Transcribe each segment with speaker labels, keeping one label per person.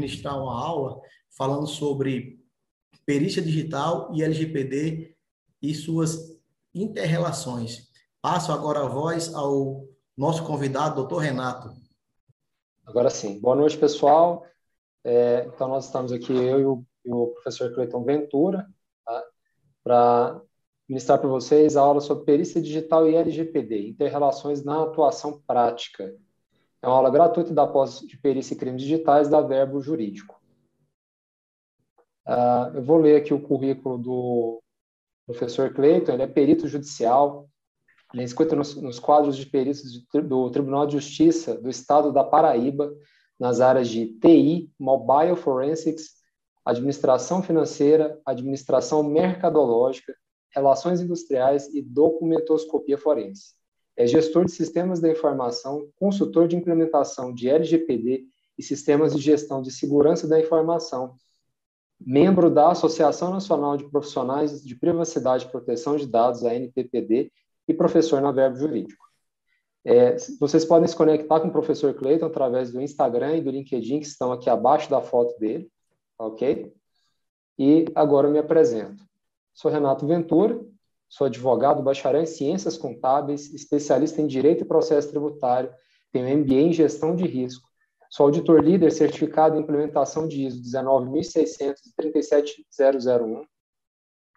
Speaker 1: ministrar uma aula falando sobre perícia digital e LGPD e suas interrelações. Passo agora a voz ao nosso convidado, doutor Renato.
Speaker 2: Agora sim. Boa noite, pessoal. É, então, nós estamos aqui, eu e o, e o professor Cleiton Ventura, tá? para ministrar para vocês a aula sobre perícia digital e LGPD, interrelações na atuação prática. É uma aula gratuita da pós de perícia e crimes digitais da Verbo Jurídico. Uh, eu vou ler aqui o currículo do professor Cleiton, ele é perito judicial, ele é inscrito nos, nos quadros de peritos de, do Tribunal de Justiça do Estado da Paraíba, nas áreas de TI, Mobile Forensics, Administração Financeira, Administração Mercadológica, Relações Industriais e Documentoscopia Forense. É gestor de sistemas da informação, consultor de implementação de LGPD e sistemas de gestão de segurança da informação, membro da Associação Nacional de Profissionais de Privacidade e Proteção de Dados, a NPPD, e professor na Verbo Jurídico. É, vocês podem se conectar com o professor Cleiton através do Instagram e do LinkedIn, que estão aqui abaixo da foto dele, ok? E agora eu me apresento. Sou Renato Ventura, sou advogado, bacharel em Ciências Contábeis, especialista em Direito e Processo Tributário, tenho MBA em Gestão de Risco, sou auditor líder certificado em implementação de ISO 19600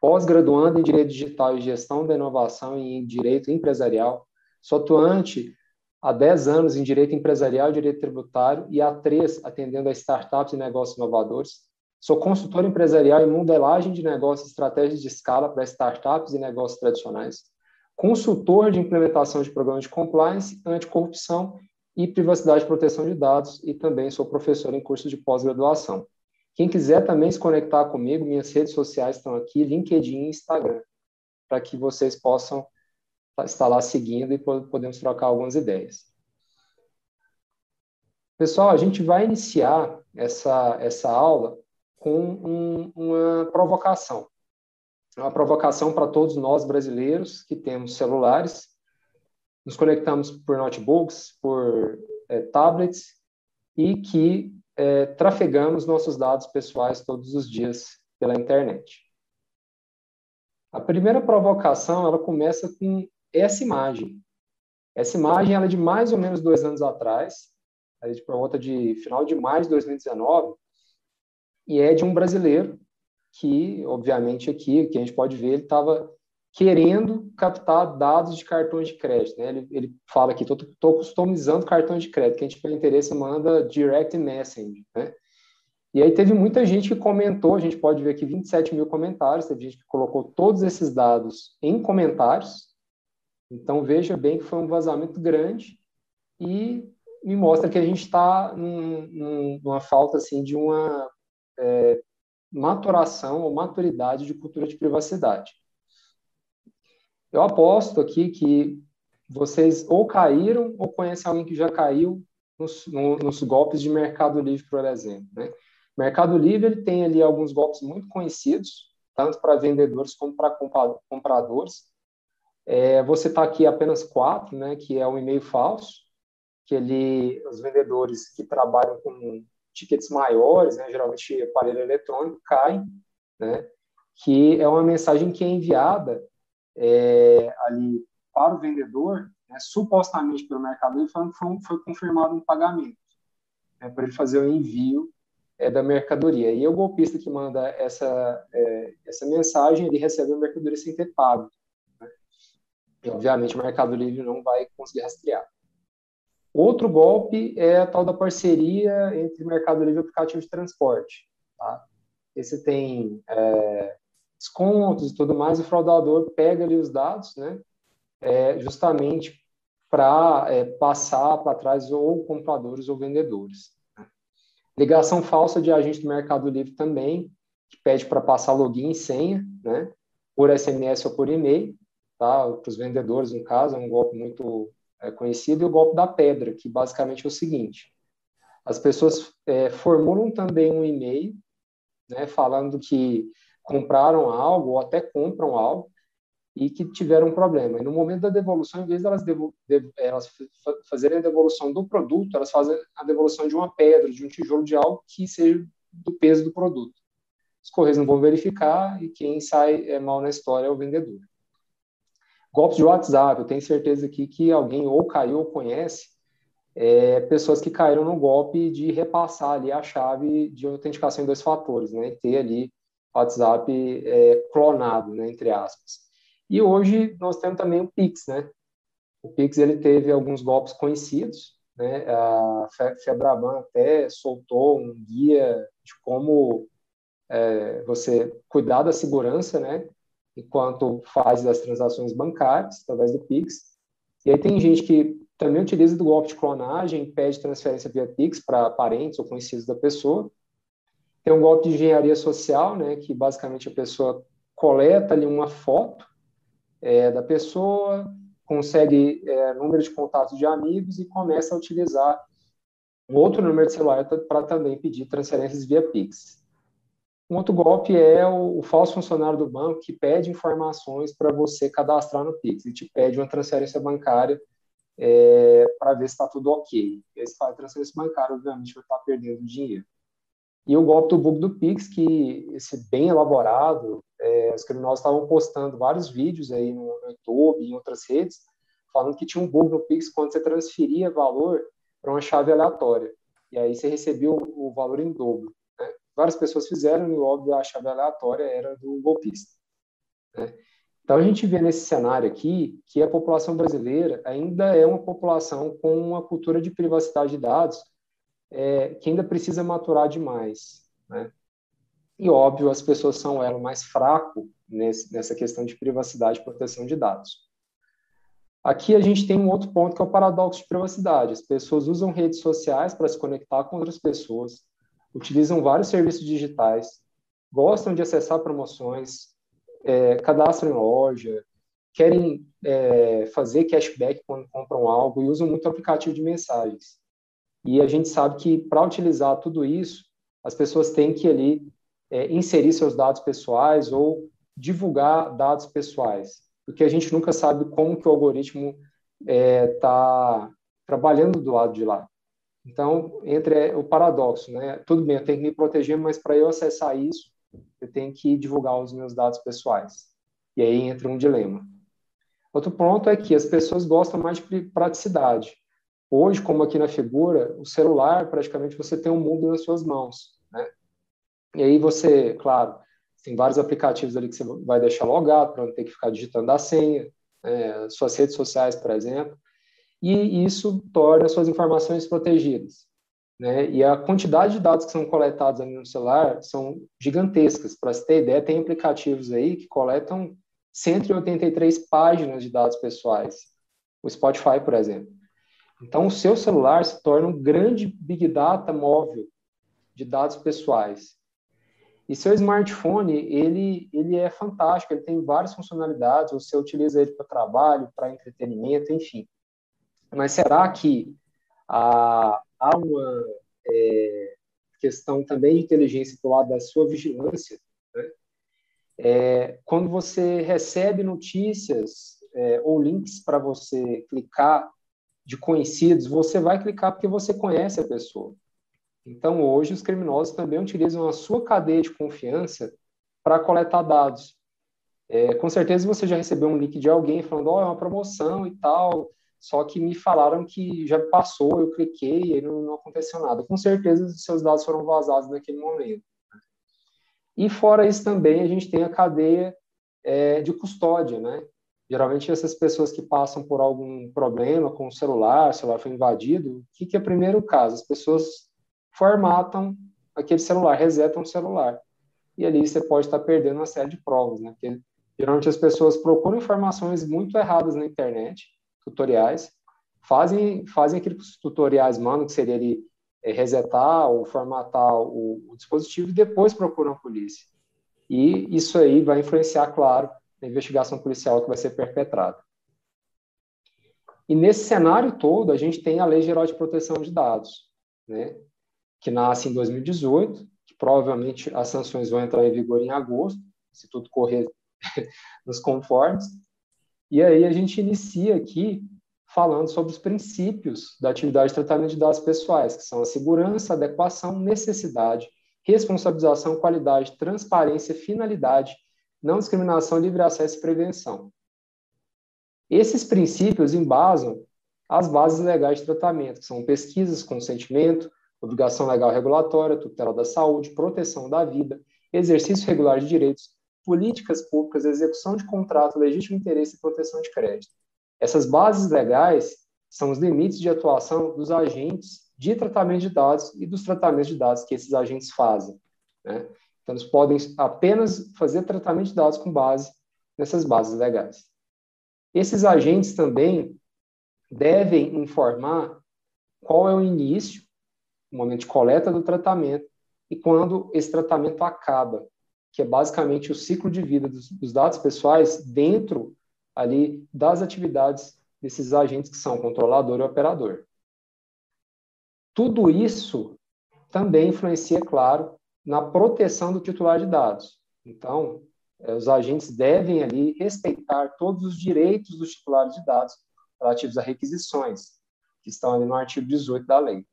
Speaker 2: pós-graduando em Direito Digital e Gestão da Inovação em Direito Empresarial, Sou atuante há 10 anos em direito empresarial e direito tributário e há três atendendo a startups e negócios inovadores. Sou consultor empresarial em modelagem de negócios e estratégias de escala para startups e negócios tradicionais. Consultor de implementação de programas de compliance, anticorrupção e privacidade e proteção de dados e também sou professor em curso de pós-graduação. Quem quiser também se conectar comigo, minhas redes sociais estão aqui, LinkedIn e Instagram, para que vocês possam está lá seguindo e podemos trocar algumas ideias. Pessoal, a gente vai iniciar essa, essa aula com um, uma provocação. Uma provocação para todos nós brasileiros que temos celulares, nos conectamos por notebooks, por é, tablets e que é, trafegamos nossos dados pessoais todos os dias pela internet. A primeira provocação ela começa com essa imagem. Essa imagem ela é de mais ou menos dois anos atrás, de por volta de final de maio de 2019, e é de um brasileiro que, obviamente, aqui, que a gente pode ver, ele estava querendo captar dados de cartões de crédito. Né? Ele, ele fala aqui, estou customizando cartões de crédito. Quem tiver interesse, manda direct message. Né? E aí teve muita gente que comentou, a gente pode ver aqui 27 mil comentários, teve gente que colocou todos esses dados em comentários, então, veja bem que foi um vazamento grande e me mostra que a gente está num, numa falta assim, de uma é, maturação ou maturidade de cultura de privacidade. Eu aposto aqui que vocês ou caíram ou conhecem alguém que já caiu nos, no, nos golpes de Mercado Livre, por exemplo. Né? Mercado Livre ele tem ali alguns golpes muito conhecidos, tanto para vendedores como para compradores, é, você está aqui apenas quatro, né, que é um e-mail falso, que ele, os vendedores que trabalham com tickets maiores, né, geralmente aparelho eletrônico, caem, né, que é uma mensagem que é enviada é, ali para o vendedor, né, supostamente pelo Mercado Livre, foi, foi confirmado um pagamento, né, para ele fazer o envio é, da mercadoria. E o golpista que manda essa, é, essa mensagem, ele recebe a mercadoria sem ter pago. E, obviamente, o Mercado Livre não vai conseguir rastrear. Outro golpe é a tal da parceria entre Mercado Livre e aplicativo de transporte. Tá? Esse tem é, descontos e tudo mais, o fraudador pega ali os dados, né, é, justamente para é, passar para trás ou compradores ou vendedores. Né? Ligação falsa de agente do Mercado Livre também, que pede para passar login e senha, né, por SMS ou por e-mail, tá? para os vendedores, no caso, é um golpe muito é, conhecido, e o golpe da pedra, que basicamente é o seguinte: as pessoas é, formulam também um e-mail né, falando que compraram algo ou até compram algo, e que tiveram um problema. E no momento da devolução, em vez de elas, devo, de, elas fazerem a devolução do produto, elas fazem a devolução de uma pedra, de um tijolo de algo que seja do peso do produto. Os correios não vão verificar e quem sai é mal na história é o vendedor. Golpes de WhatsApp, eu tenho certeza aqui que alguém ou caiu ou conhece é, pessoas que caíram no golpe de repassar ali a chave de autenticação em dois fatores, né? Ter ali WhatsApp é, clonado, né? Entre aspas. E hoje nós temos também o Pix, né? O Pix ele teve alguns golpes conhecidos, né? A Febraban até soltou um guia de como é, você cuidar da segurança, né? Enquanto faz as transações bancárias através do Pix. E aí tem gente que também utiliza do golpe de clonagem, pede transferência via Pix para parentes ou conhecidos da pessoa. Tem um golpe de engenharia social, né, que basicamente a pessoa coleta ali uma foto é, da pessoa, consegue é, número de contatos de amigos e começa a utilizar um outro número de celular para também pedir transferências via Pix. Um outro golpe é o, o, falso funcionário do banco que pede informações para você cadastrar no Pix e te pede uma transferência bancária é, para ver se está tudo ok. Esse faz transferência bancária, obviamente, vai estar tá perdendo dinheiro. E o golpe do bug do Pix, que esse bem elaborado, é, os criminosos estavam postando vários vídeos aí no, YouTube e em outras redes, falando que tinha um bug no Pix quando você transferia valor para uma chave aleatória. E aí você recebia o, o valor em dobro. Várias pessoas fizeram e, óbvio, a chave aleatória era do golpista. Né? Então, a gente vê nesse cenário aqui que a população brasileira ainda é uma população com uma cultura de privacidade de dados é, que ainda precisa maturar demais. Né? E, óbvio, as pessoas são elo mais fraco nesse, nessa questão de privacidade e proteção de dados. Aqui a gente tem um outro ponto que é o paradoxo de privacidade. As pessoas usam redes sociais para se conectar com outras pessoas, utilizam vários serviços digitais, gostam de acessar promoções, é, cadastram em loja, querem é, fazer cashback quando compram algo e usam muito aplicativo de mensagens. E a gente sabe que para utilizar tudo isso, as pessoas têm que ali é, inserir seus dados pessoais ou divulgar dados pessoais, porque a gente nunca sabe como que o algoritmo está é, trabalhando do lado de lá. Então, entre o paradoxo, né? Tudo bem, eu tenho que me proteger, mas para eu acessar isso, eu tenho que divulgar os meus dados pessoais. E aí entra um dilema. Outro ponto é que as pessoas gostam mais de praticidade. Hoje, como aqui na figura, o celular, praticamente você tem um mundo nas suas mãos. Né? E aí você, claro, tem vários aplicativos ali que você vai deixar logado para não ter que ficar digitando a senha, né? suas redes sociais, por exemplo. E isso torna suas informações protegidas. Né? E a quantidade de dados que são coletados ali no celular são gigantescas. Para você ter ideia, tem aplicativos aí que coletam 183 páginas de dados pessoais. O Spotify, por exemplo. Então, o seu celular se torna um grande big data móvel de dados pessoais. E seu smartphone, ele, ele é fantástico, ele tem várias funcionalidades, você utiliza ele para trabalho, para entretenimento, enfim. Mas será que há uma é, questão também de inteligência do lado da sua vigilância. Né? É, quando você recebe notícias é, ou links para você clicar de conhecidos, você vai clicar porque você conhece a pessoa. Então, hoje, os criminosos também utilizam a sua cadeia de confiança para coletar dados. É, com certeza você já recebeu um link de alguém falando, ó, oh, é uma promoção e tal, só que me falaram que já passou, eu cliquei e não, não aconteceu nada. Com certeza, os seus dados foram vazados naquele momento. E fora isso também, a gente tem a cadeia é, de custódia, né? Geralmente, essas pessoas que passam por algum problema com o celular, o celular foi invadido, o que, que é o primeiro caso? As pessoas formatam aquele celular, resetam o celular. E ali você pode estar perdendo uma série de provas, né? Porque geralmente as pessoas procuram informações muito erradas na internet, tutoriais, fazem, fazem aqueles tutoriais mano, que seria ali é, resetar ou formatar o, o, dispositivo e depois procuram a polícia. E isso aí vai influenciar, claro, na investigação policial que vai ser perpetrada. E nesse cenário todo, a gente tem a Lei Geral de Proteção de Dados, né, que nasce em 2018, que provavelmente as sanções vão entrar em vigor em agosto, se tudo correr nos conformes, E aí a gente inicia aqui falando sobre os princípios da atividade de tratamento de dados pessoais, que são a segurança, adequação, necessidade, responsabilização, qualidade, transparência, finalidade, não discriminação, livre acesso e prevenção. Esses princípios embasam as bases legais de tratamento, que são pesquisas, consentimento, obrigação legal regulatória, tutela da saúde, proteção da vida, exercício regular de direitos, políticas públicas, execução de contrato, legítimo interesse e proteção de crédito. Essas bases legais são os limites de atuação dos agentes de tratamento de dados e dos tratamentos de dados que esses agentes fazem. Né? Então, eles podem apenas fazer tratamento de dados com base nessas bases legais. Esses agentes também devem informar qual é o início, o momento de coleta do tratamento e quando esse tratamento acaba, que é basicamente o ciclo de vida dos, dos dados pessoais dentro ali das atividades desses agentes que são controlador e operador. Tudo isso também influencia, claro, na proteção do titular de dados. Então, eh, os agentes devem ali respeitar todos os direitos dos titulares de dados relativos a requisições, que estão ali no artigo 18 da lei.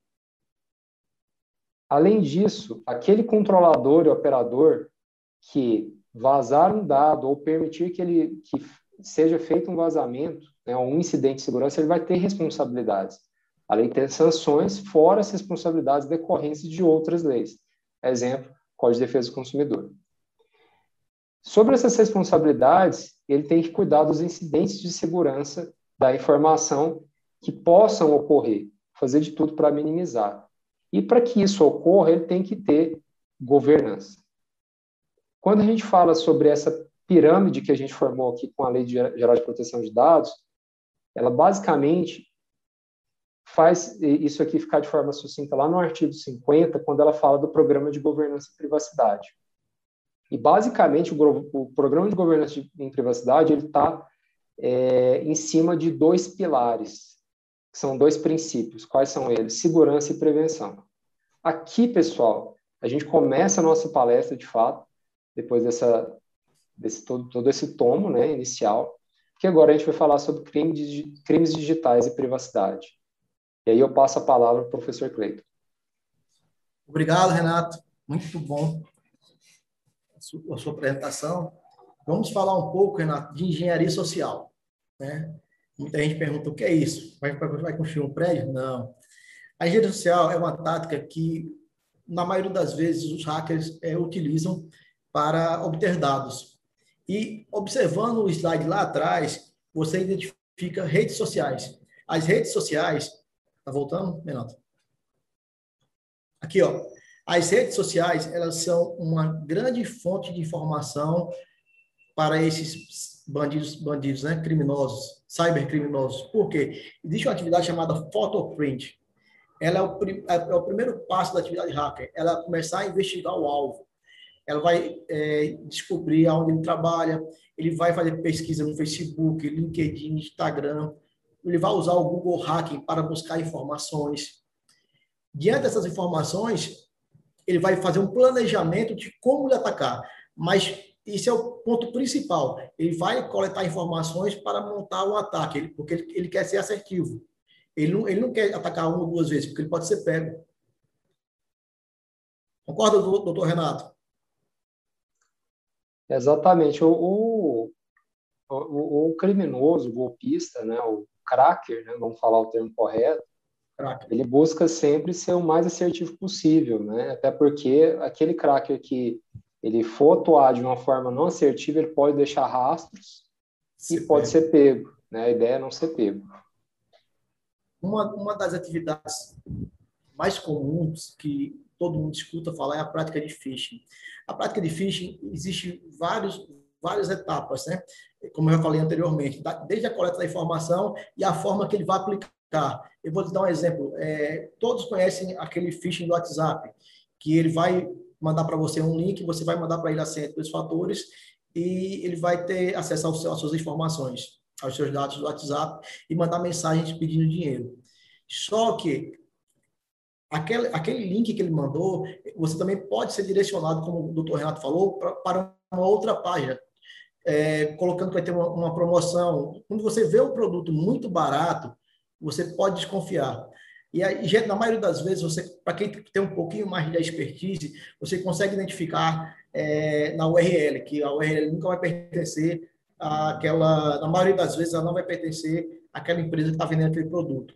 Speaker 2: Além disso, aquele controlador e operador que vazar um dado ou permitir que ele que seja feito um vazamento, né, um incidente de segurança, ele vai ter responsabilidades. Além de ter sanções, fora as responsabilidades decorrentes de outras leis. Exemplo, Código de Defesa do Consumidor. Sobre essas responsabilidades, ele tem que cuidar dos incidentes de segurança da informação que possam ocorrer, fazer de tudo para minimizar. E para que isso ocorra, ele tem que ter governança. Quando a gente fala sobre essa pirâmide que a gente formou aqui com a Lei Geral de Proteção de Dados, ela basicamente faz isso aqui ficar de forma sucinta lá no artigo 50, quando ela fala do Programa de Governança e Privacidade. E, basicamente, o, o Programa de Governança em Privacidade ele está é, em cima de dois pilares, que são dois princípios. Quais são eles? Segurança e prevenção. Aqui, pessoal, a gente começa a nossa palestra, de fato, depois dessa, desse todo, todo esse tomo né, inicial, que agora a gente vai falar sobre crime crimes digitais e privacidade. E aí eu passo a palavra para o professor Cleiton.
Speaker 1: Obrigado, Renato. Muito bom a sua, a sua apresentação. Vamos falar um pouco, Renato, de engenharia social. Né? Muita gente pergunta o que é isso? Vai, vai construir um prédio? Não. A engenharia social é uma tática que, na maioria das vezes, os hackers é, utilizam para obter dados. E observando o slide lá atrás, você identifica redes sociais. As redes sociais. Tá voltando, Renato? Aqui, ó. As redes sociais, elas são uma grande fonte de informação para esses bandidos, bandidos, né? Criminosos, cybercriminosos. Por quê? Existe uma atividade chamada photoprint. Ela é o, é, é o primeiro passo da atividade hacker. Ela é começar a investigar o alvo. Ela vai é, descobrir aonde ele trabalha. Ele vai fazer pesquisa no Facebook, LinkedIn, Instagram. Ele vai usar o Google Hacking para buscar informações. Diante dessas informações, ele vai fazer um planejamento de como lhe atacar. Mas isso é o ponto principal. Ele vai coletar informações para montar o um ataque, porque ele, ele, quer ser assertivo. Ele não, ele não quer atacar uma ou duas vezes, porque ele pode ser pego. Concorda, doutor Renato?
Speaker 2: Exatamente. O, o, o, o criminoso, o golpista, né, o cracker, né, vamos falar o termo correto, cracker. ele busca sempre ser o mais assertivo possível, né? até porque aquele cracker que ele for atuar de uma forma não assertiva, ele pode deixar rastros se e pego. pode ser pego. Né? A ideia é não ser pego.
Speaker 1: Uma, uma das atividades mais comuns que todo mundo escuta falar é a prática de phishing. A prática de phishing existe vários várias etapas, né? Como eu falei anteriormente, desde a coleta da informação e a forma que ele vai aplicar. Eu vou te dar um exemplo. É, todos conhecem aquele phishing do WhatsApp, que ele vai mandar para você um link, você vai mandar para ele a senha dos fatores e ele vai ter acesso às suas informações, aos seus dados do WhatsApp e mandar mensagens pedindo dinheiro. Só que aquele, aquele link que ele mandou, você também pode ser direcionado, como o doutor Renato falou, pra, para uma outra página. é, colocando que vai ter uma, uma promoção. Quando você vê o produto muito barato, você pode desconfiar. E aí, na maioria das vezes, você, para quem tem um pouquinho mais de expertise, você consegue identificar é, na URL, que a URL nunca vai pertencer àquela, na maioria das vezes, ela não vai pertencer àquela empresa que está vendendo aquele produto.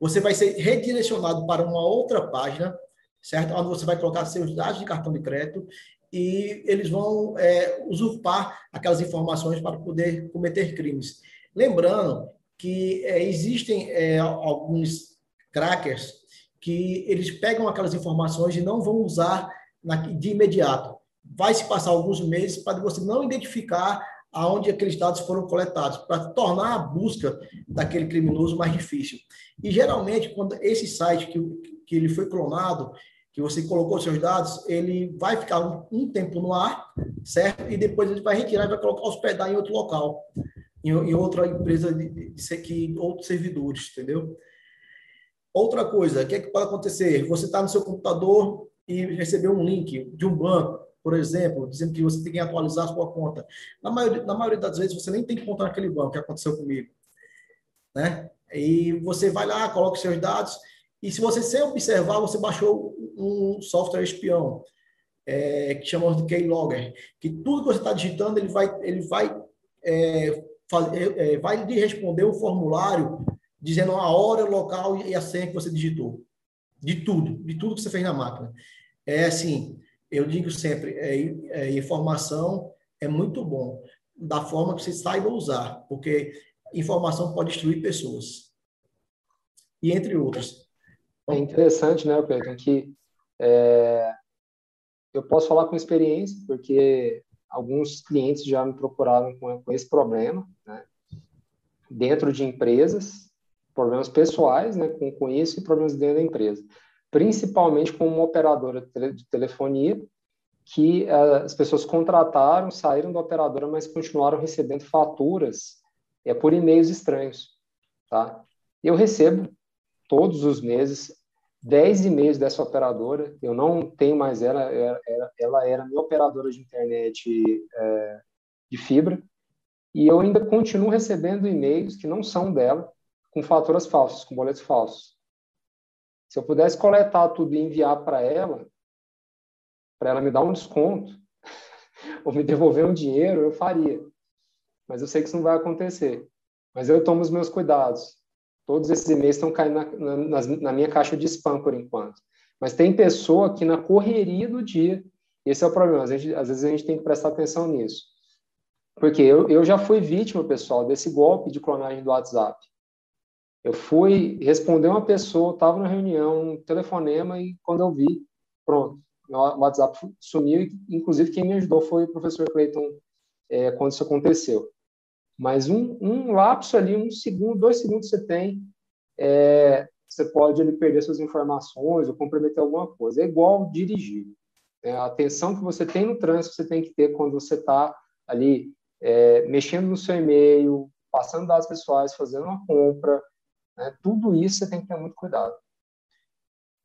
Speaker 1: Você vai ser redirecionado para uma outra página, certo? Onde você vai colocar seus dados de cartão de crédito e eles vão é, usurpar aquelas informações para poder cometer crimes. Lembrando que é, existem é, alguns crackers que eles pegam aquelas informações e não vão usar na, de imediato. Vai se passar alguns meses para você não identificar aonde aqueles dados foram coletados, para tornar a busca daquele criminoso mais difícil. E geralmente, quando esse site que, que ele foi clonado, que você colocou seus dados, ele vai ficar um, um tempo no ar, certo? E depois ele vai retirar e vai colocar hospedar em outro local em, em outra empresa de, de, de outros servidores, entendeu? Outra coisa, o que, é que pode acontecer? Você está no seu computador e recebeu um link de um banco, por exemplo, dizendo que você tem que atualizar a sua conta. Na maioria, na maioria das vezes, você nem tem conta naquele banco, que aconteceu comigo. Né? E você vai lá, coloca os seus dados, e se você sem observar, você baixou um software espião, é, que chamamos de Keylogger, que tudo que você está digitando, ele vai, ele vai é, é, vai lhe responder um formulário dizendo a hora, o local e a senha que você digitou. De tudo, de tudo que você fez na máquina. É assim, eu digo sempre, é, é, informação é muito bom, da forma que você saiba usar, porque informação pode destruir pessoas. E entre outras.
Speaker 2: É interessante, né, Pedro, que é, eu posso falar com experiência, porque alguns clientes já me procuraram com, com esse problema, né? dentro de empresas, problemas pessoais, né, com, com isso, e problemas dentro da empresa. Principalmente com uma operadora de telefonia, que uh, as pessoas contrataram, saíram da operadora, mas continuaram recebendo faturas é, por e-mails estranhos. Tá? Eu recebo todos os meses 10 e-mails dessa operadora, eu não tenho mais ela, ela, ela era minha operadora de internet é, de fibra, e eu ainda continuo recebendo e-mails que não são dela, com faturas falsas, com boletos falsos. Se eu pudesse coletar tudo e enviar para ela, para ela me dar um desconto, ou me devolver um dinheiro, eu faria. Mas eu sei que isso não vai acontecer. Mas eu tomo os meus cuidados. Todos esses e-mails estão caindo na, na, na, minha caixa de spam por enquanto. Mas tem pessoa que na correria do dia, esse é o problema, às vezes, às vezes a gente tem que prestar atenção nisso. Porque eu, eu já fui vítima, pessoal, desse golpe de clonagem do WhatsApp. Eu fui responder uma pessoa, estava na reunião, um telefonema, e quando eu vi, pronto, o WhatsApp sumiu, e inclusive quem me ajudou foi o professor Clayton é, quando isso aconteceu. Mas um, um lapso ali, um segundo, dois segundos você tem, é, você pode ali, perder suas informações ou comprometer alguma coisa. É igual dirigir. É, a atenção que você tem no trânsito, você tem que ter quando você está ali é, mexendo no seu e-mail, passando dados pessoais, fazendo uma compra. Né? Tudo isso você tem que ter muito cuidado.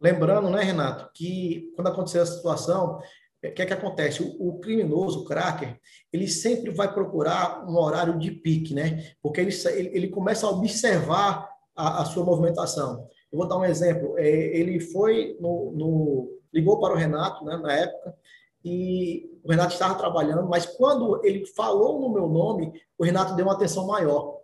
Speaker 1: Lembrando, né, Renato, que quando acontecer a situação, o que é que acontece? O, criminoso, o cracker, ele sempre vai procurar um horário de pique, né? Porque ele, ele, ele começa a observar a, a, sua movimentação. Eu vou dar um exemplo. É, ele foi no, no, ligou para o Renato, né, na época, e o Renato estava trabalhando, mas quando ele falou no meu nome, o Renato deu uma atenção maior.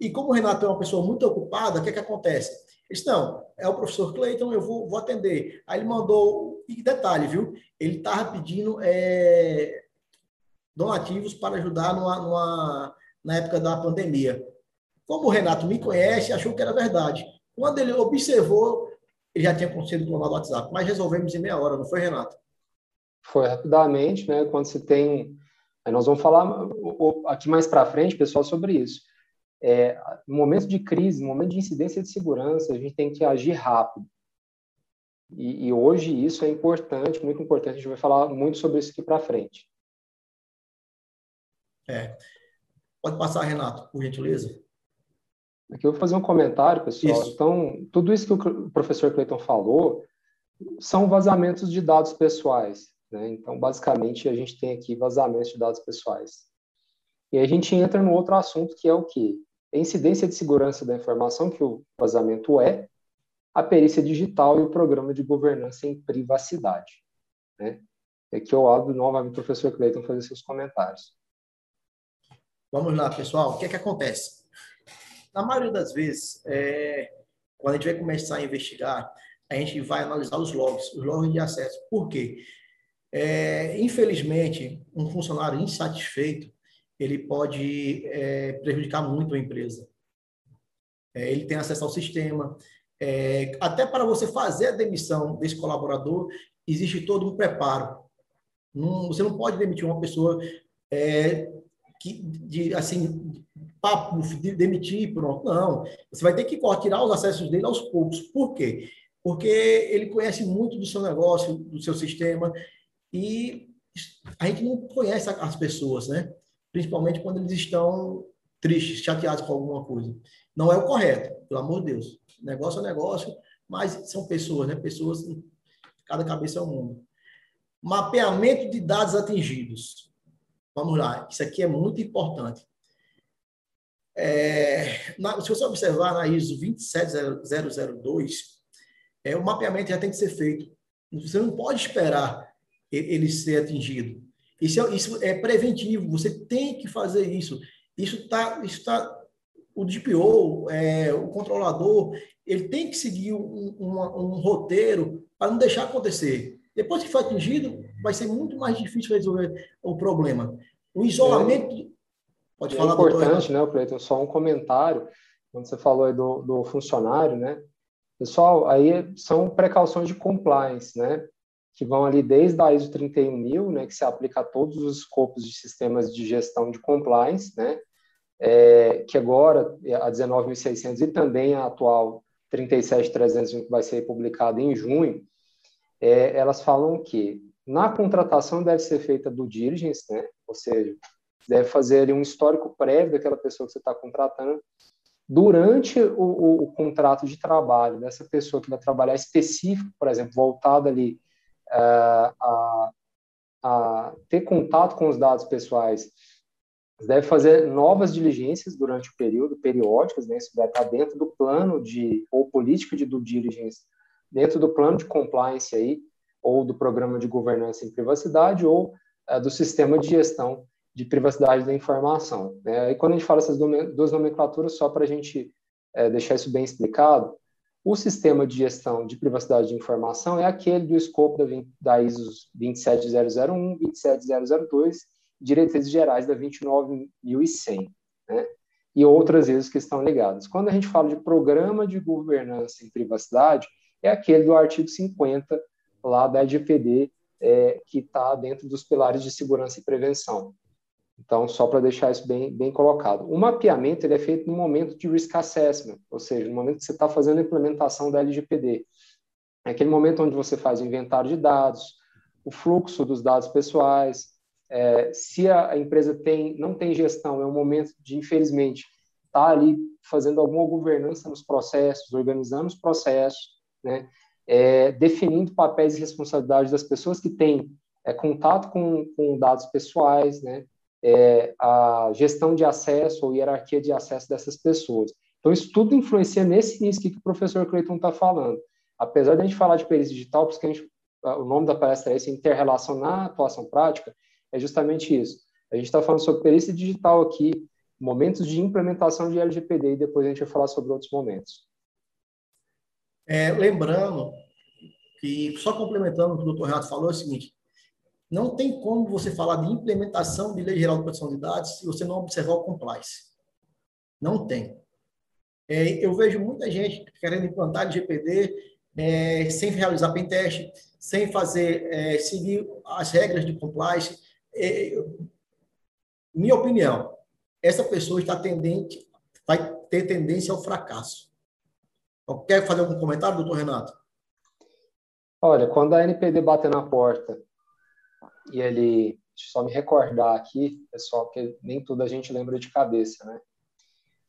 Speaker 1: E como o Renato é uma pessoa muito ocupada, o que é que acontece? Ele disse, não, é o professor Cleiton, eu vou, vou atender. Aí ele mandou, e detalhe, viu? Ele estava pedindo é, donativos para ajudar numa, numa, na época da pandemia. Como o Renato me conhece, achou que era verdade. Quando ele observou, ele já tinha conseguido clonar o WhatsApp, mas resolvemos em meia hora, não foi, Renato?
Speaker 2: Foi rapidamente, né? Quando você tem. Aí nós vamos falar aqui mais para frente, pessoal, sobre isso é, no momento de crise, no momento de incidência de segurança, a gente tem que agir rápido. E, e hoje isso é importante, muito importante. A gente vai falar muito sobre isso aqui para frente.
Speaker 1: É. Pode passar, Renato, por gentileza.
Speaker 2: Aqui eu vou fazer um comentário, pessoal. Isso. Então, tudo isso que o professor Cleiton falou são vazamentos de dados pessoais. Né? Então, basicamente, a gente tem aqui vazamentos de dados pessoais. E a gente entra no outro assunto que é o quê? Incidência de segurança da informação, que o vazamento é, a perícia digital e o programa de governança em privacidade. Né? E aqui eu abro novamente o professor Cleiton fazer seus comentários.
Speaker 1: Vamos lá, pessoal. O que é que acontece? Na maioria das vezes, é, quando a gente vai começar a investigar, a gente vai analisar os logs, os logs de acesso. Por quê? É, infelizmente, um funcionário insatisfeito, ele pode é, prejudicar muito a empresa. É, ele tem acesso ao sistema. É, até para você fazer a demissão desse colaborador, existe todo um preparo. Não, você não pode demitir uma pessoa é, que, de, assim, papo, de demitir, pronto. Não. Você vai ter que tirar os acessos dele aos poucos. Por quê? Porque ele conhece muito do seu negócio, do seu sistema, e a gente não conhece as pessoas, né? Principalmente quando eles estão tristes, chateados com alguma coisa. Não é o correto, pelo amor de Deus. Negócio é negócio, mas são pessoas, né? Pessoas, cada cabeça é um mundo. Mapeamento de dados atingidos. Vamos lá, isso aqui é muito importante. É, na, se você observar na ISO 27002, é, o mapeamento já tem que ser feito. Você não pode esperar ele ser atingido. Isso é, isso é preventivo, você tem que fazer isso. Isso está. Isso tá, o DPO, é, o controlador, ele tem que seguir um, um, um roteiro para não deixar acontecer. Depois que for atingido, vai ser muito mais difícil resolver o problema. O isolamento. É,
Speaker 2: pode falar, é importante, doutor. né, Cleiton? Só um comentário. Quando você falou aí do, do funcionário, né? Pessoal, aí são precauções de compliance, né? Que vão ali desde a ISO 31000, né? Que se aplica a todos os escopos de sistemas de gestão de compliance, né? É, que agora a 19.600 e também a atual 37.301 que vai ser publicada em junho, é, elas falam que na contratação deve ser feita do diligence, né? Ou seja, deve fazer ali um histórico prévio daquela pessoa que você está contratando durante o, o, o, contrato de trabalho dessa pessoa que vai trabalhar específico, por exemplo, voltado ali a, a, ter contato com os dados pessoais, deve fazer novas diligências durante o período, periódicas, né? Isso vai estar dentro do plano de ou política de due diligence, dentro do plano de compliance aí, ou do programa de governança em privacidade, ou uh, do sistema de gestão de privacidade da informação. Né? E quando a gente fala essas duas nomenclaturas, só para a gente é, deixar isso bem explicado, o sistema de gestão de privacidade de informação é aquele do escopo da, da ISO 27001, 27002, diretrizes gerais da 29100, né? e outras ISOs que estão ligadas. Quando a gente fala de programa de governança em privacidade, é aquele do artigo 50 lá da LGPD, é, que está dentro dos pilares de segurança e prevenção. Então, só para deixar isso bem, bem colocado. O mapeamento ele é feito no momento de risk assessment, ou seja, no momento que você está fazendo a implementação da LGPD. É aquele momento onde você faz o inventário de dados, o fluxo dos dados pessoais. É, se a, empresa tem, não tem gestão, é um momento de, infelizmente, estar tá ali fazendo alguma governança nos processos, organizando os processos, né? É, definindo papéis e responsabilidades das pessoas que têm é, contato com, com dados pessoais, né? É, a gestão de acesso ou hierarquia de acesso dessas pessoas. Então, isso tudo influencia nesse início que o professor Cleiton está falando. Apesar de a gente falar de perícia digital, porque a gente, o nome da palestra é esse, inter-relação na atuação prática, é justamente isso. A gente está falando sobre perícia digital aqui, momentos de implementação de LGPD, e depois a gente vai falar sobre outros momentos.
Speaker 1: É, lembrando que, só complementando o que o doutor Renato falou, é o seguinte, não tem como você falar de implementação de lei geral de proteção de dados se você não observar o compliance. Não tem. É, eu vejo muita gente querendo implantar de GPD é, sem realizar pentest, sem fazer, é, seguir as regras de compliance. É, minha opinião, essa pessoa está tendente, vai ter tendência ao fracasso. Quer fazer algum comentário, doutor Renato?
Speaker 2: Olha, quando a NPD bater na porta e ele, só me recordar aqui, pessoal, que nem tudo a gente lembra de cabeça, né?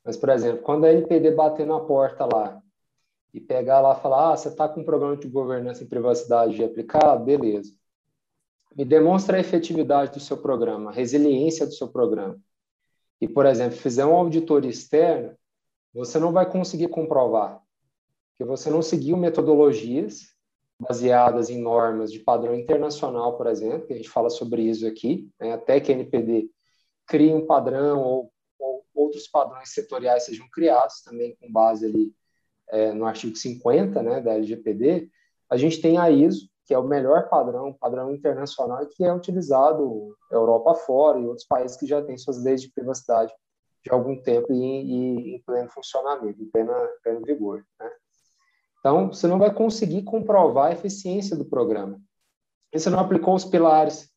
Speaker 2: Mas, por exemplo, quando a NPD bater na porta lá e pegar lá e falar, ah, você está com um programa de governança e privacidade aplicado, beleza. Me demonstra a efetividade do seu programa, a resiliência do seu programa. e, por exemplo, fizer uma auditoria externa, você não vai conseguir comprovar, porque você não seguiu metodologias baseadas em normas de padrão internacional, por exemplo, que a gente fala sobre isso aqui, né? até que a NPD crie um padrão ou, ou, outros padrões setoriais sejam criados, também com base ali é, no artigo 50 né, da LGPD, a gente tem a ISO, que é o melhor padrão, padrão internacional, que é utilizado Europa fora e outros países que já têm suas leis de privacidade de algum tempo e, e em pleno funcionamento, em pleno, pleno vigor. Né? Então, você não vai conseguir comprovar a eficiência do programa. E você não aplicou os pilares,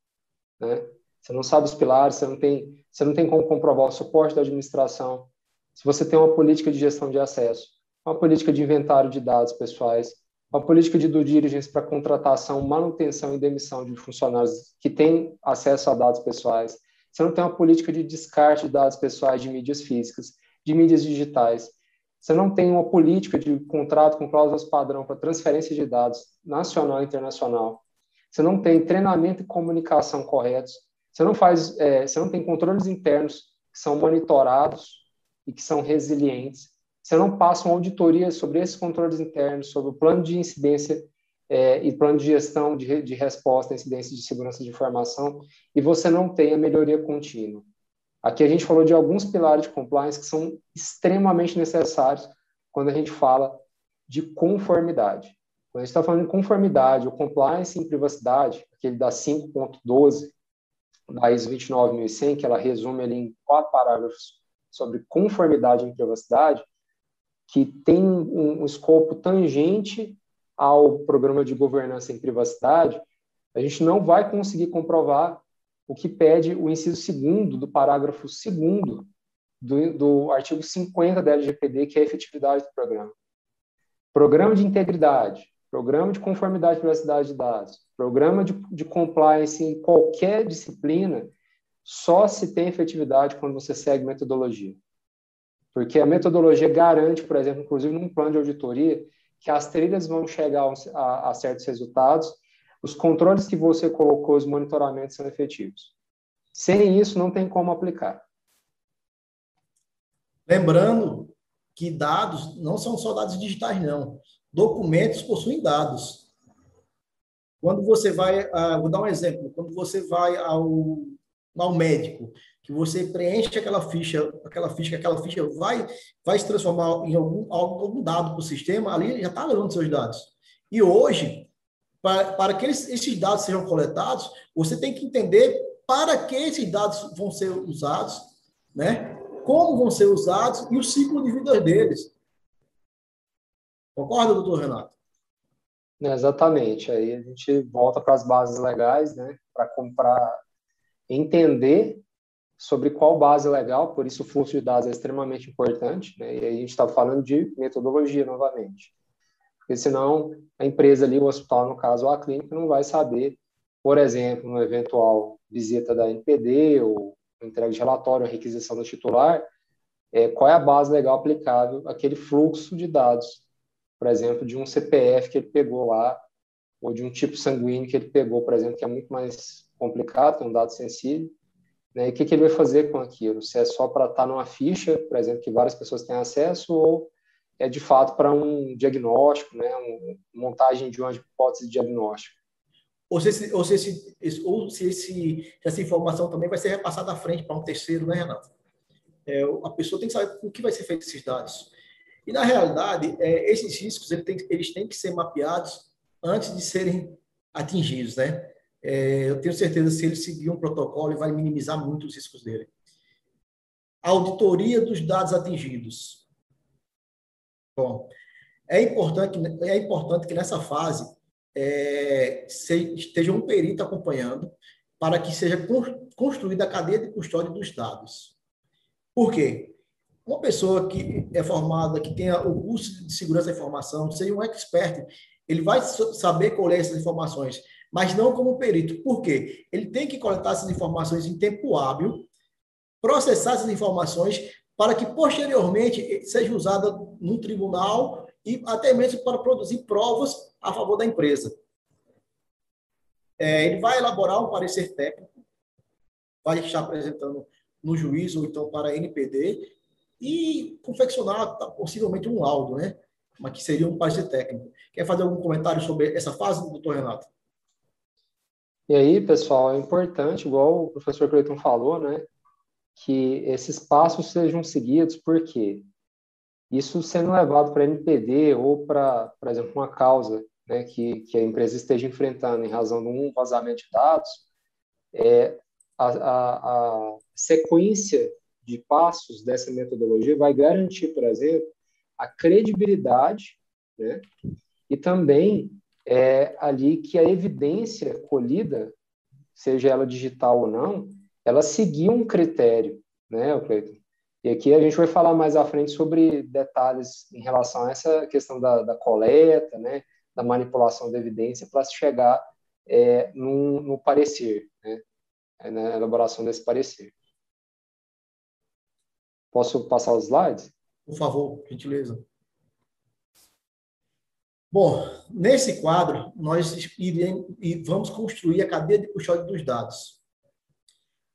Speaker 2: né? Você não sabe os pilares, você não tem, você não tem como comprovar o suporte da administração. Se você tem uma política de gestão de acesso, uma política de inventário de dados pessoais, uma política de due diligence para contratação, manutenção e demissão de funcionários que têm acesso a dados pessoais. Você não tem uma política de descarte de dados pessoais de mídias físicas, de mídias digitais. Você não tem uma política de contrato com cláusulas padrão para transferência de dados nacional e internacional. Você não tem treinamento e comunicação corretos. Você não faz, é, você não tem controles internos que são monitorados e que são resilientes você não passa uma auditoria sobre esses controles internos, sobre o plano de incidência é, e plano de gestão de, de resposta a incidências de segurança de informação, e você não tem a melhoria contínua. Aqui a gente falou de alguns pilares de compliance que são extremamente necessários quando a gente fala de conformidade. Quando a gente está falando de conformidade, o compliance em privacidade, aquele da 5.12 da ISO 29001, que ela resume ali em quatro parágrafos sobre conformidade em privacidade, que tem um, um escopo tangente ao programa de governança em privacidade, a gente não vai conseguir comprovar o que pede o inciso segundo do parágrafo segundo do, do artigo 50 da LGPD, que é a efetividade do programa. Programa de integridade, programa de conformidade e privacidade de dados, programa de, de compliance em qualquer disciplina, só se tem efetividade quando você segue metodologia. Porque a metodologia garante, por exemplo, inclusive num plano de auditoria, que as trilhas vão chegar a, a certos resultados, os controles que você colocou, os monitoramentos são efetivos. Sem isso, não tem como aplicar.
Speaker 1: Lembrando que dados não são só dados digitais, não. Documentos possuem dados. Quando você vai, uh, vou dar um exemplo, quando você vai ao, ao médico que você preenche aquela ficha, aquela ficha, aquela ficha vai, vai se transformar em algum, algum dado para o sistema, ali já está levando seus dados. E hoje, para, para que eles, esses dados sejam coletados, você tem que entender para que esses dados vão ser usados, né? como vão ser usados e o ciclo de vida deles. Concorda, doutor Renato?
Speaker 2: É, exatamente. Aí a gente volta para as bases legais, né? Para comprar, entender sobre qual base legal, por isso o fluxo de dados é extremamente importante, né? e aí a gente está falando de metodologia novamente. Porque senão a empresa ali, o hospital, no caso, ou a clínica, não vai saber, por exemplo, uma eventual visita da NPD ou entrega de relatório, requisição do titular, é, qual é a base legal aplicável àquele fluxo de dados, por exemplo, de um CPF que ele pegou lá, ou de um tipo sanguíneo que ele pegou, por exemplo, que é muito mais complicado, é um dado sensível, né? E o que, que ele vai fazer com aquilo? Se é só para estar tá numa ficha, por exemplo, que várias pessoas têm acesso, ou é de fato para um diagnóstico, né? Montagem de uma hipótese de diagnóstico.
Speaker 1: Ou se, esse, ou, se esse, ou se esse, essa informação também vai ser repassada à frente para um terceiro, né, Renato? É, a pessoa tem que saber o que vai ser feito esses dados. E, na realidade, é, esses riscos eles têm, eles têm que ser mapeados antes de serem atingidos, né? é, eu tenho certeza se ele seguir um protocolo, ele vai minimizar muito os riscos dele. Auditoria dos dados atingidos. Bom, é importante, é importante que nessa fase é, esteja um perito acompanhando para que seja construída a cadeia de custódia dos dados. Por quê? Uma pessoa que é formada, que tenha o curso de segurança da informação, seja um expert, ele vai saber colher essas informações mas não como perito. Por quê? Ele tem que coletar essas informações em tempo hábil, processar essas informações para que posteriormente seja usada no tribunal e até mesmo para produzir provas a favor da empresa. É, ele vai elaborar um parecer técnico, vai estar apresentando no juízo ou então para a NPD e confeccionar tá, possivelmente um laudo, né? Mas que seria um parecer técnico. Quer fazer algum comentário sobre essa fase, doutor Renato?
Speaker 2: E aí, pessoal, é importante, igual o professor Cleiton falou, né? Que esses passos sejam seguidos, porque isso sendo levado para NPD ou para, por exemplo, uma causa né, que, que a empresa esteja enfrentando em razão de um vazamento de dados, é, a, a, a sequência de passos dessa metodologia vai garantir, por exemplo, a credibilidade, né? E também é ali que a evidência colhida, seja ela digital ou não, ela seguir um critério, né, Cleiton? E aqui a gente vai falar mais à frente sobre detalhes em relação a essa questão da, da coleta, né, da manipulação da evidência para se chegar é, no, parecer, né, na elaboração desse parecer. Posso passar os slides?
Speaker 1: Por favor, gentileza. Bom, nesse quadro, nós iremos, vamos construir a cadeia de custódia dos dados.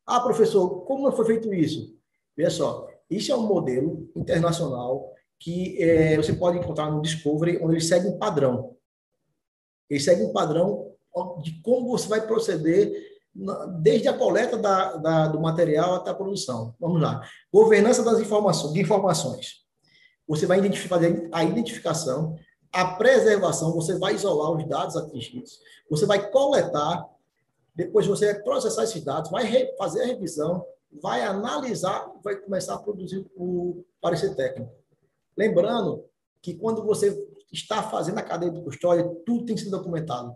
Speaker 1: Ah, professor, como foi feito isso? Veja só, isso é um modelo internacional que é, você pode encontrar no Discovery, onde ele segue um padrão. Ele segue um padrão de como você vai proceder desde a coleta da, da, do material até a produção. Vamos lá. Governança das informações, de informações. Você vai fazer a identificação, a preservação, você vai isolar os dados atingidos, você vai coletar, depois você vai processar esses dados, vai fazer a revisão, vai analisar, vai começar a produzir o parecer técnico. Lembrando que quando você está fazendo a cadeia de custódia, tudo tem que ser documentado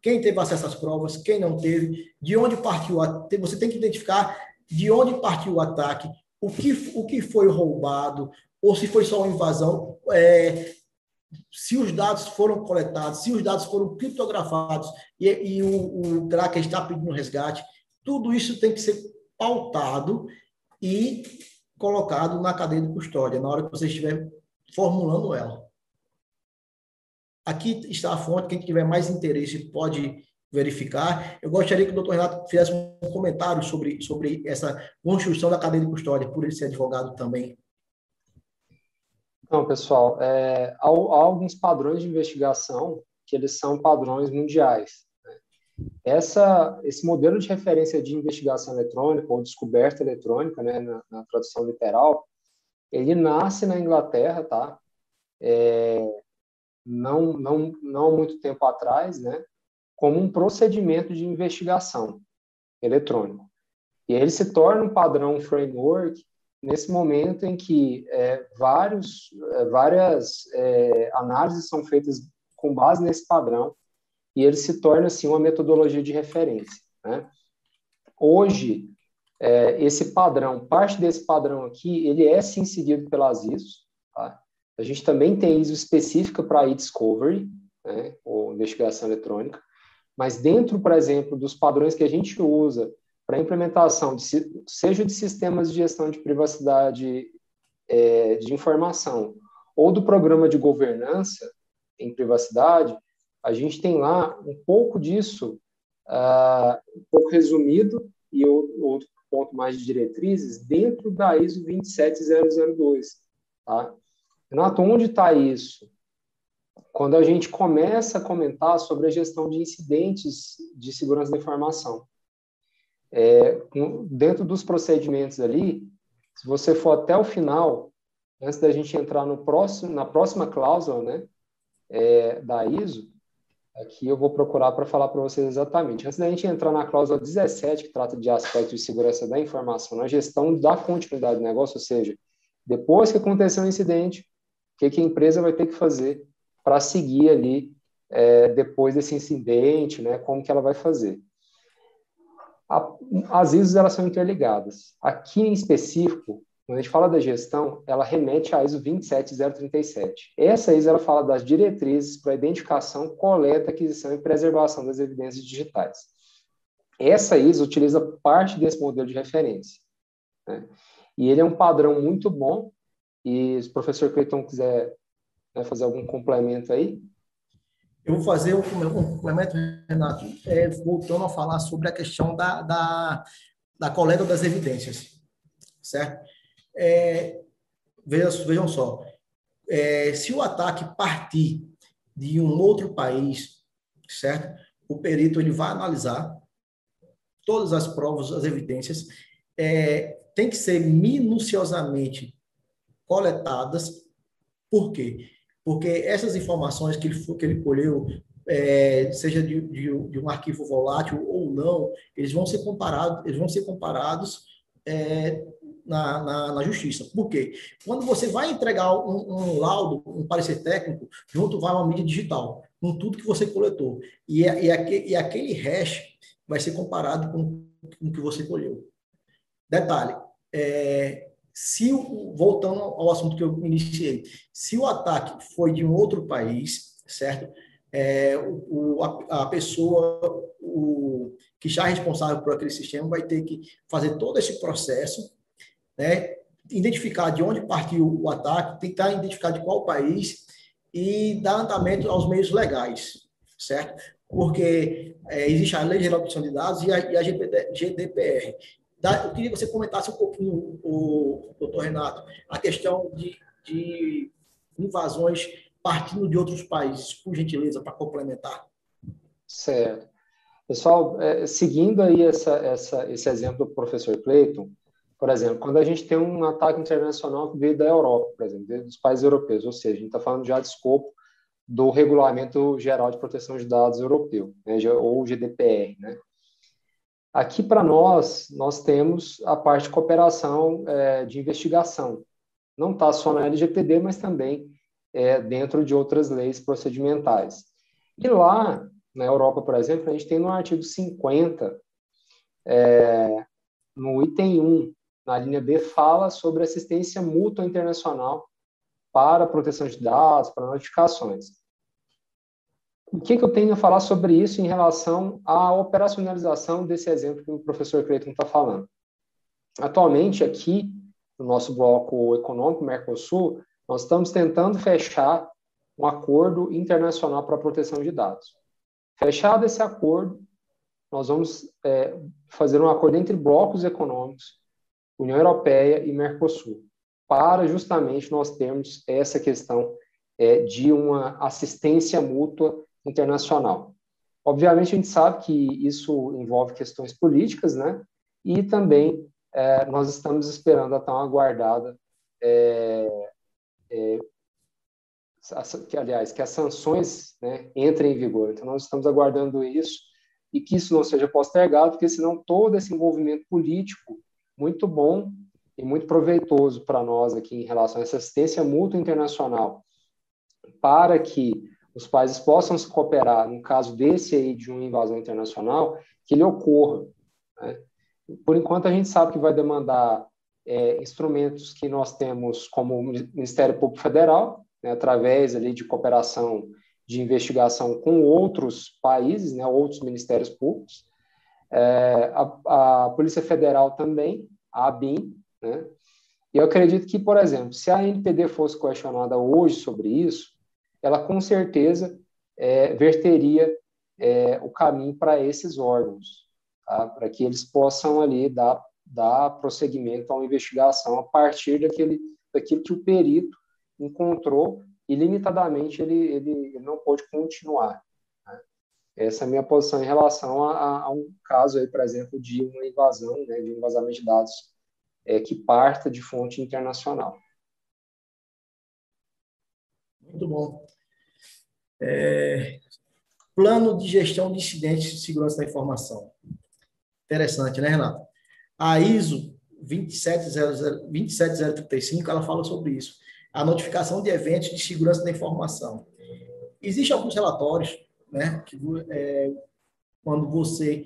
Speaker 1: quem teve acesso às provas, quem não teve, de onde partiu você tem que identificar de onde partiu o ataque, o que, o que foi roubado, ou se foi só uma invasão, é, se os dados foram coletados, se os dados foram criptografados e, e o, o cracker está pedindo resgate, tudo isso tem que ser pautado e colocado na cadeia de custódia, na hora que você estiver formulando ela. Aqui está a fonte, quem tiver mais interesse pode verificar. Eu gostaria que o doutor Renato fizesse um comentário sobre, sobre essa construção da cadeia de custódia, por ele ser advogado também.
Speaker 2: Então, pessoal, é, há, há, alguns padrões de investigação que eles são padrões mundiais. Né? Essa, esse modelo de referência de investigação eletrônica ou descoberta eletrônica, né, na, na tradução literal, ele nasce na Inglaterra, tá? É, não, não, não há muito tempo atrás, né, como um procedimento de investigação eletrônico. E ele se torna um padrão framework nesse momento em que é, vários, é, várias é, análises são feitas com base nesse padrão e ele se torna assim uma metodologia de referência. Né? Hoje, é, esse padrão, parte desse padrão aqui, ele é sim seguido pelas ISO, tá? A gente também tem ISO específica para e-discovery, né, ou investigação eletrônica, mas dentro, por exemplo, dos padrões que a gente usa para implementação, de, seja de sistemas de gestão de privacidade é, de informação, ou do programa de governança em privacidade, a gente tem lá um pouco disso, uh, um pouco resumido, e outro ponto mais de diretrizes, dentro da ISO 27002. Tá? Renato, onde está isso? Quando a gente começa a comentar sobre a gestão de incidentes de segurança da informação. É, dentro dos procedimentos ali, se você for até o final, antes da gente entrar no próximo, na próxima cláusula né, é, da ISO, aqui eu vou procurar para falar para vocês exatamente. Antes da gente entrar na cláusula 17, que trata de aspectos de segurança da informação na gestão da continuidade do negócio, ou seja, depois que aconteceu o um incidente, que, que a empresa vai ter que fazer para seguir ali é, depois desse incidente, né, como que ela vai fazer. As ISOs elas são interligadas. Aqui em específico, quando a gente fala da gestão, ela remete à ISO 27037. Essa ISO ela fala das diretrizes para identificação, coleta, aquisição e preservação das evidências digitais. Essa ISO utiliza parte desse modelo de referência. Né? E ele é um padrão muito bom e se o professor Cleiton quiser né, fazer algum complemento aí.
Speaker 1: Eu vou fazer um, complemento, Renato, é, voltando a falar sobre a questão da, da, da coleta das evidências. certo? É, vejam, vejam só, é, se o ataque partir de um outro país, certo? O perito ele vai analisar todas as provas, as evidências, é, tem que ser minuciosamente coletadas. Por quê? Porque essas informações que ele, que ele colheu, é, seja de, de, de, um arquivo volátil ou não, eles vão ser comparados, eles vão ser comparados é, na, na, na, justiça. Por quê? Quando você vai entregar um, um, laudo, um parecer técnico, junto vai uma mídia digital, com tudo que você coletou. E, e, e aquele hash vai ser comparado com, com o que você colheu. Detalhe, é, se voltando ao assunto que eu iniciei, se o ataque foi de um outro país, certo? É, o, a, a, pessoa o, que está responsável por aquele sistema vai ter que fazer todo esse processo, né? identificar de onde partiu o ataque, tentar identificar de qual país e dar andamento aos meios legais, certo? Porque é, existe a Lei de Proteção de Dados e a, e a GDPR. Eu queria que você comentasse um pouquinho, o, doutor Renato, a questão de, de invasões partindo de outros países, por gentileza, para complementar.
Speaker 2: Certo. Pessoal, é, seguindo aí essa, essa, esse exemplo do professor Clayton, por exemplo, quando a gente tem um ataque internacional que veio da Europa, por exemplo, dos países europeus, ou seja, a gente está falando já de escopo do Regulamento Geral de Proteção de Dados Europeu, né, ou GDPR, né? Aqui, para nós, nós temos a parte de cooperação é, de investigação. Não está só na LGPD, mas também é, dentro de outras leis procedimentais. E lá, na Europa, por exemplo, a gente tem no artigo 50, é, no item 1, na linha B, fala sobre assistência mútua internacional para proteção de dados, para notificações. O que, que, eu tenho a falar sobre isso em relação à operacionalização desse exemplo que o professor Cleiton está falando? Atualmente, aqui, no nosso bloco econômico, Mercosul, nós estamos tentando fechar um acordo internacional para a proteção de dados. Fechado esse acordo, nós vamos é, fazer um acordo entre blocos econômicos, União Europeia e Mercosul, para justamente nós termos essa questão é, de uma assistência mútua internacional. Obviamente, a gente sabe que isso envolve questões políticas, né? E também é, nós estamos esperando a tão aguardada, é, é, que, aliás, que as sanções né, entrem em vigor. Então, nós estamos aguardando isso e que isso não seja postergado, porque senão todo esse envolvimento político muito bom e muito proveitoso para nós aqui em relação a essa assistência mútua internacional para que os países possam se cooperar, no caso desse aí de uma invasão internacional, que ele ocorra. Né? Por enquanto, a gente sabe que vai demandar é, instrumentos que nós temos como Ministério Público Federal, né, através ali de cooperação de investigação com outros países, né, outros ministérios públicos, é, a, a, Polícia Federal também, a ABIN, né, e eu acredito que, por exemplo, se a NPD fosse questionada hoje sobre isso, ela com certeza é, verteria é, o caminho para esses órgãos, tá? para que eles possam ali dar, dar prosseguimento a uma investigação a partir daquele, daquilo que o perito encontrou e limitadamente ele, ele, ele não pôde continuar. Né? Essa é a minha posição em relação a, a, um caso, aí, por exemplo, de uma invasão, né, de um vazamento de dados é, que parta de fonte internacional.
Speaker 1: Muito bom. É, plano de gestão de incidentes de segurança da informação. Interessante, né, Renato? A ISO 27035, 27035, ela fala sobre isso. A notificação de eventos de segurança da informação. Existem alguns relatórios, né, que é, quando você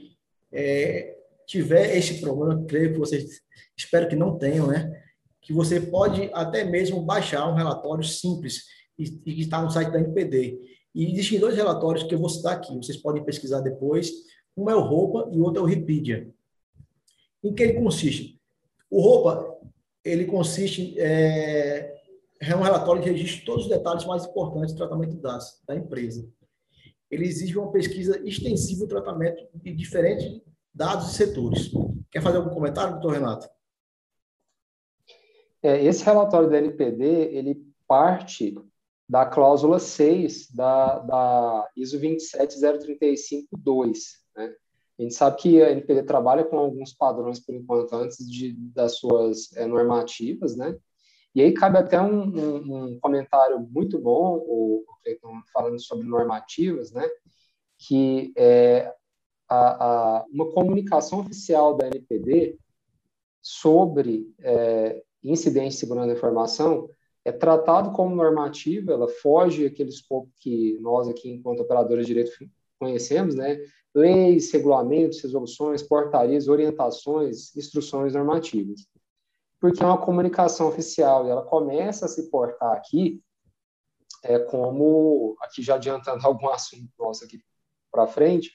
Speaker 1: é, tiver esse problema, creio que vocês, espero que não tenham, né, que você pode até mesmo baixar um relatório simples e que está no site da NPD. E existem dois relatórios que eu vou citar aqui, vocês podem pesquisar depois. Um é o Roupa e o outro é o Wikipedia. Em que ele consiste? O Roupa, ele consiste é, é um relatório que registra todos os detalhes mais importantes do tratamento dados da empresa. Ele exige uma pesquisa extensiva do tratamento de diferentes dados e setores. Quer fazer algum comentário, doutor Renato?
Speaker 2: É, esse relatório da NPD, ele parte da cláusula 6 da, da ISO 27035-2. Né? A gente sabe que a NPD trabalha com alguns padrões, por enquanto, antes de, das suas é, normativas, né? E aí cabe até um, um, um comentário muito bom, o, Cleiton, falando sobre normativas, né? Que é a, a, uma comunicação oficial da NPD sobre é, incidência de segurança da informação é tratado como normativa, ela foge aquele escopo que nós aqui, enquanto operadores de direito, conhecemos, né? Leis, regulamentos, resoluções, portarias, orientações, instruções normativas. Porque é uma comunicação oficial e ela começa a se portar aqui é como, aqui já adiantando algum assunto nosso aqui para frente,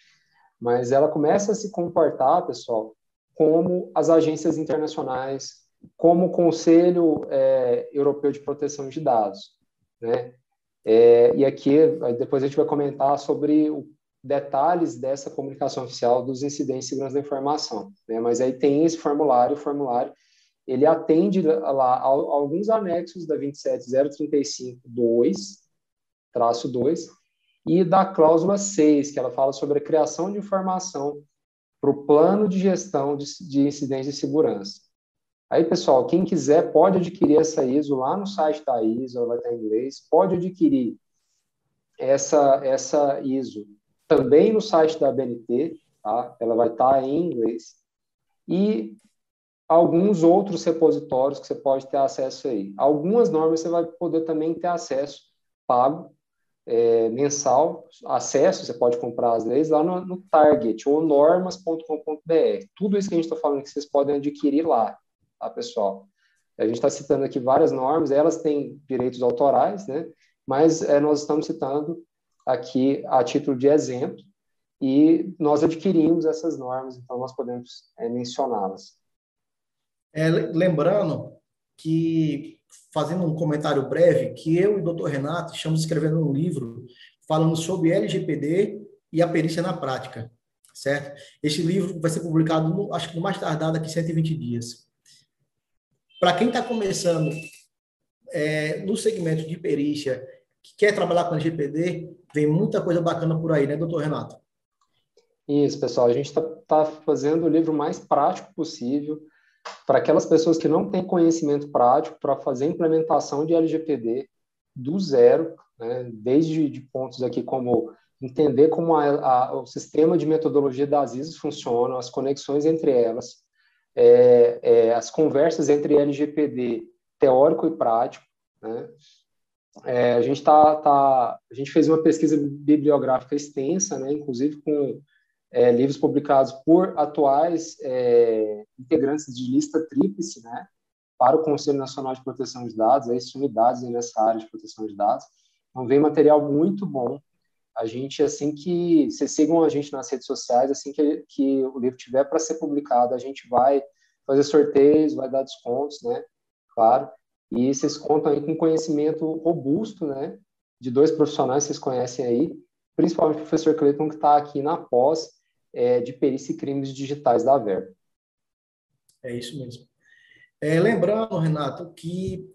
Speaker 2: mas ela começa a se comportar, pessoal, como as agências internacionais, como o Conselho é, Europeu de Proteção de Dados, né? É, e aqui depois a gente vai comentar sobre o, detalhes dessa comunicação oficial dos incidentes de segurança da informação, né? Mas aí tem esse formulário, o formulário ele atende lá a, a alguns anexos da 27035-2, traço 2, e da cláusula 6, que ela fala sobre a criação de informação para o plano de gestão de, de incidentes de segurança. Aí, pessoal, quem quiser pode adquirir essa ISO lá no site da ISO, ela vai estar em inglês, pode adquirir essa, essa ISO também no site da BNT, tá? ela vai estar em inglês, e alguns outros repositórios que você pode ter acesso aí. Algumas normas você vai poder também ter acesso pago, é, mensal, acesso, você pode comprar as leis lá no, no Target ou normas.com.br. Tudo isso que a gente está falando que vocês podem adquirir lá tá, pessoal? A gente está citando aqui várias normas, elas têm direitos autorais, né? Mas é, nós estamos citando aqui a título de exemplo e nós adquirimos essas normas, então nós podemos é, mencioná-las.
Speaker 1: É, lembrando que, fazendo um comentário breve, que eu e o doutor Renato estamos escrevendo um livro falando sobre LGPD e a perícia na prática, certo? Este livro vai ser publicado, no, acho que no mais tardar daqui 120 dias. Para quem está começando é, no segmento de perícia, que quer trabalhar com LGPD, vem muita coisa bacana por aí, né, doutor Renato?
Speaker 2: Isso, pessoal. A gente está tá fazendo o livro mais prático possível para aquelas pessoas que não têm conhecimento prático para fazer implementação de LGPD do zero, né, desde de pontos aqui como entender como a, a, o sistema de metodologia das ISOs funciona, as conexões entre elas, é, é, as conversas entre LGPD teórico e prático. Né? É, a gente tá, tá, a gente fez uma pesquisa bibliográfica extensa, né, inclusive com é, livros publicados por atuais é, integrantes de lista tríplice, né, para o Conselho Nacional de Proteção de Dados, as unidades nessa área de proteção de dados. Então, vem material muito bom a gente, assim que vocês sigam a gente nas redes sociais, assim que, que o livro tiver para ser publicado, a gente vai fazer sorteios, vai dar descontos, né? Claro. E vocês contam aí com conhecimento robusto, né? De dois profissionais que vocês conhecem aí, principalmente o professor Cleiton, que está aqui na pós é, de perícia e crimes digitais da VER.
Speaker 1: É isso mesmo. É, lembrando, Renato, que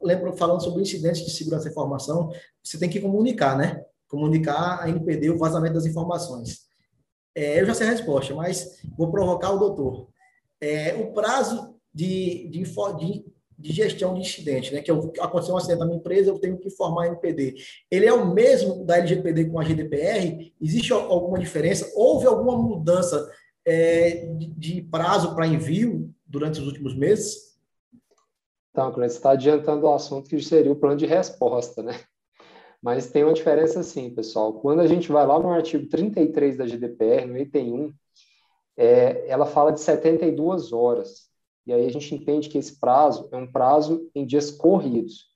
Speaker 1: lembro, falando sobre incidentes de segurança da informação, você tem que comunicar, né? Comunicar a NPD o vazamento das informações? É, eu já sei a resposta, mas vou provocar o doutor. É, o prazo de, de, de, de, gestão de incidente, né, que eu, aconteceu um acidente na minha empresa, eu tenho que informar a NPD. Ele é o mesmo da LGPD com a GDPR? Existe alguma diferença? Houve alguma mudança é, de, prazo para envio durante os últimos meses?
Speaker 2: Então, você está adiantando o assunto que seria o plano de resposta, né? Mas tem uma diferença assim, pessoal. Quando a gente vai lá no artigo 33 da GDPR, no item 1, é, ela fala de 72 horas. E aí a gente entende que esse prazo é um prazo em dias corridos.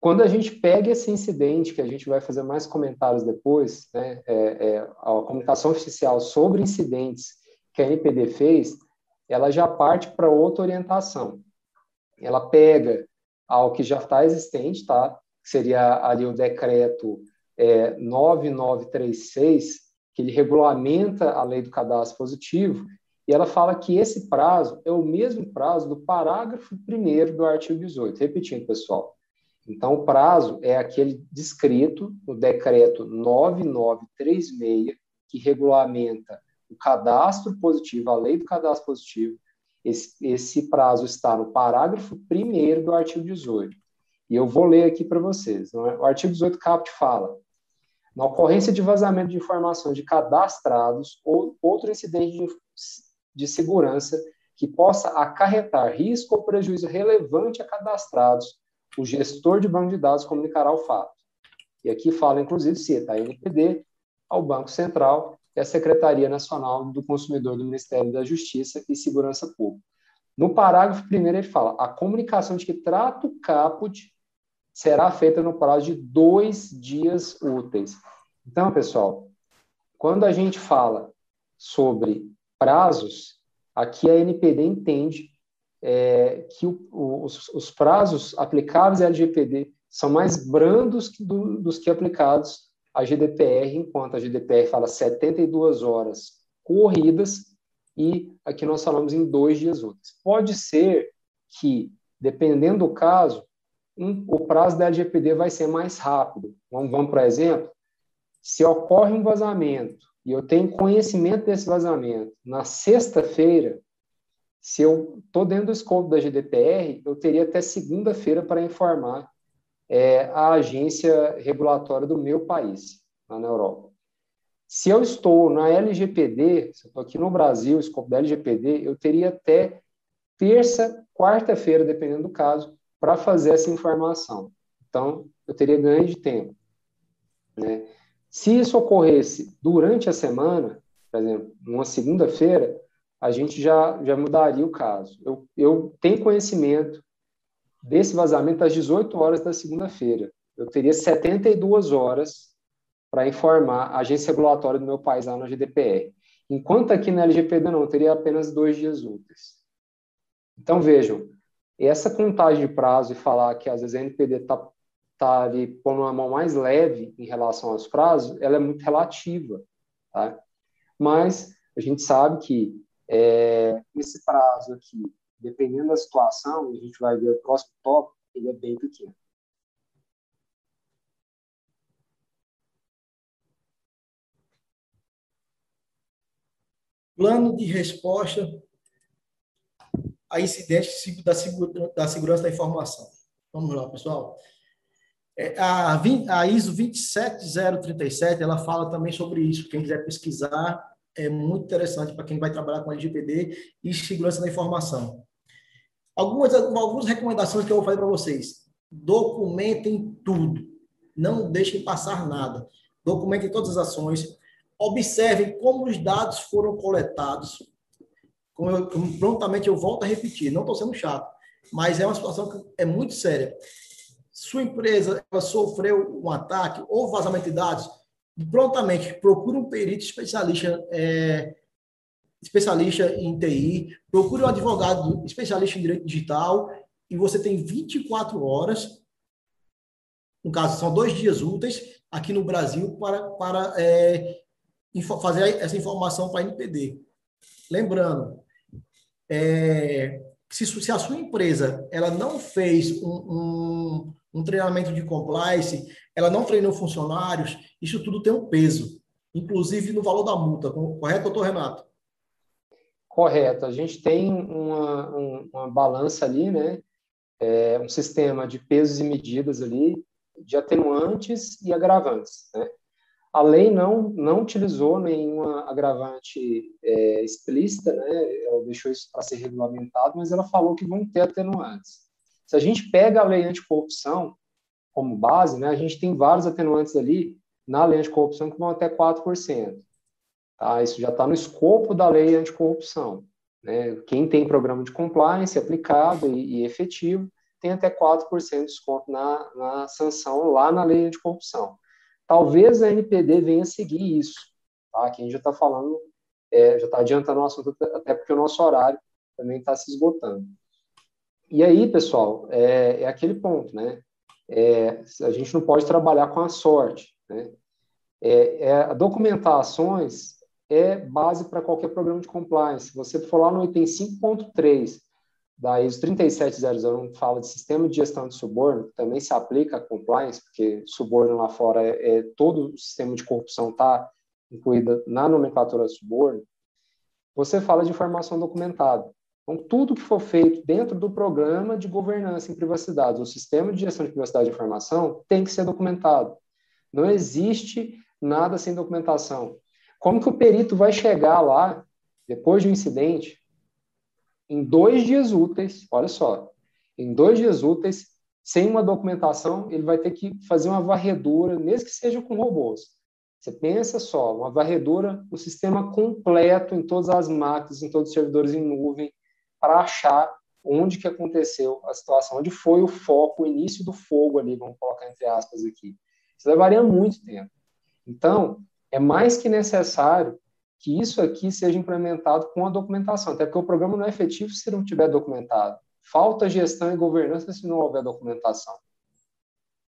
Speaker 2: Quando a gente pega esse incidente, que a gente vai fazer mais comentários depois, né, é, é, a comunicação oficial sobre incidentes que a NPD fez, ela já parte para outra orientação. Ela pega ao que já está existente, tá? Seria ali o decreto é, 9936, que ele regulamenta a lei do cadastro positivo, E ela fala que esse prazo é o mesmo prazo do parágrafo 1 do artigo 18. Repetindo, pessoal. Então, o prazo é aquele descrito no decreto 9936, que regulamenta o cadastro positivo, a lei do cadastro positivo. Esse, esse prazo está no parágrafo 1 do artigo 18. E eu vou ler aqui para vocês. É? O artigo 18 caput fala: na ocorrência de vazamento de informações de cadastrados ou outro incidente de, de segurança que possa acarretar risco ou prejuízo relevante a cadastrados, o gestor de banco de dados comunicará o fato. E aqui fala, inclusive, cita a NPD, ao Banco Central e a Secretaria Nacional do Consumidor do Ministério da Justiça e Segurança Pública. No parágrafo primeiro ele fala a comunicação de que trata o caput será feita no prazo de dois dias úteis. Então, pessoal, quando a gente fala sobre prazos, aqui a NPD entende é, que o, os, os, prazos aplicáveis à LGPD são mais brandos que do, dos que aplicados à GDPR, enquanto a GDPR fala 72 horas corridas e aqui nós falamos em dois dias úteis. Pode ser que, dependendo do caso, um, o prazo da LGPD vai ser mais rápido. Vamos, vamos por exemplo, se ocorre um vazamento e eu tenho conhecimento desse vazamento na sexta-feira, se eu estou dentro do escopo da GDPR, eu teria até segunda-feira para informar é, a agência regulatória do meu país, lá na Europa. Se eu estou na LGPD, se eu estou aqui no Brasil, escopo da LGPD, eu teria até terça, quarta-feira, dependendo do caso, para fazer essa informação. Então, eu teria ganho de tempo. Né? Se isso ocorresse durante a semana, por exemplo, numa segunda-feira, a gente já, já mudaria o caso. Eu, eu tenho conhecimento desse vazamento às 18 horas da segunda-feira. Eu teria 72 horas para informar a agência regulatória do meu país lá na GDPR. Enquanto aqui na LGPD não, eu teria apenas dois dias úteis. Então, vejam, essa contagem de prazo e falar que às vezes a NPD está tá ali pondo uma mão mais leve em relação aos prazos, ela é muito relativa, tá? Mas a gente sabe que é, esse prazo aqui, dependendo da situação, a gente vai ver o próximo tópico, ele é bem pequeno.
Speaker 1: Plano de resposta a incidentes da, da segurança da informação. Vamos lá, pessoal. É, a, a ISO 27037, ela fala também sobre isso. Quem quiser pesquisar, é muito interessante para quem vai trabalhar com LGPD e segurança da informação. Algumas, algumas recomendações que eu vou fazer para vocês. Documentem tudo. Não deixem passar nada. Documentem todas as ações. Observem como os dados foram coletados como, eu, como prontamente eu volto a repetir, não estou sendo chato, mas é uma situação que é muito séria. Sua empresa sofreu um ataque ou vazamento de dados, prontamente procure um perito especialista, é, especialista em TI, procure um advogado especialista em direito digital e você tem 24 horas, no caso, são dois dias úteis aqui no Brasil para, para é, fazer essa informação para a NPD. Lembrando, é, se, se, a sua empresa ela não fez um, um, um, treinamento de compliance, ela não treinou funcionários, isso tudo tem um peso, inclusive no valor da multa. Correto, doutor Renato?
Speaker 2: Correto. A gente tem uma, uma balança ali, né? É, um sistema de pesos e medidas ali, de atenuantes e agravantes. Né? A lei não, não utilizou nenhuma agravante é, explícita, né? ela deixou isso para ser regulamentado, mas ela falou que vão ter atenuantes. Se a gente pega a lei anticorrupção como base, né, a gente tem vários atenuantes ali na lei anticorrupção que vão até 4%. Tá? Isso já está no escopo da lei anticorrupção. Né? Quem tem programa de compliance aplicado e, e efetivo tem até 4% de desconto na, na sanção lá na lei anticorrupção. Talvez a NPD venha seguir isso, tá? Que a gente já está falando, é, já está adiantando o assunto, até porque o nosso horário também está se esgotando. E aí, pessoal, é, é aquele ponto, né? É, a gente não pode trabalhar com a sorte, né? É, é, documentar ações é base para qualquer programa de compliance. Se você for lá no item 5.3 da ISO 37001, fala de sistema de gestão de suborno, também se aplica a compliance, porque suborno lá fora é, é todo o sistema de corrupção está incluído na nomenclatura de suborno. Você fala de informação documentada. Então, tudo que for feito dentro do programa de governança em privacidade, o sistema de gestão de privacidade de informação, tem que ser documentado. Não existe nada sem documentação. Como que o perito vai chegar lá, depois de um incidente, em dois dias úteis, olha só, em dois dias úteis, sem uma documentação, ele vai ter que fazer uma varredura, mesmo que seja com robôs. Você pensa só, uma varredura, o sistema completo em todas as máquinas, em todos os servidores em nuvem, para achar onde que aconteceu a situação, onde foi o foco, o início do fogo ali, vamos colocar entre aspas aqui. Isso levaria muito tempo. Então, é mais que necessário que isso aqui seja implementado com a documentação, até porque o programa não é efetivo se não tiver documentado. Falta gestão e governança se não houver documentação.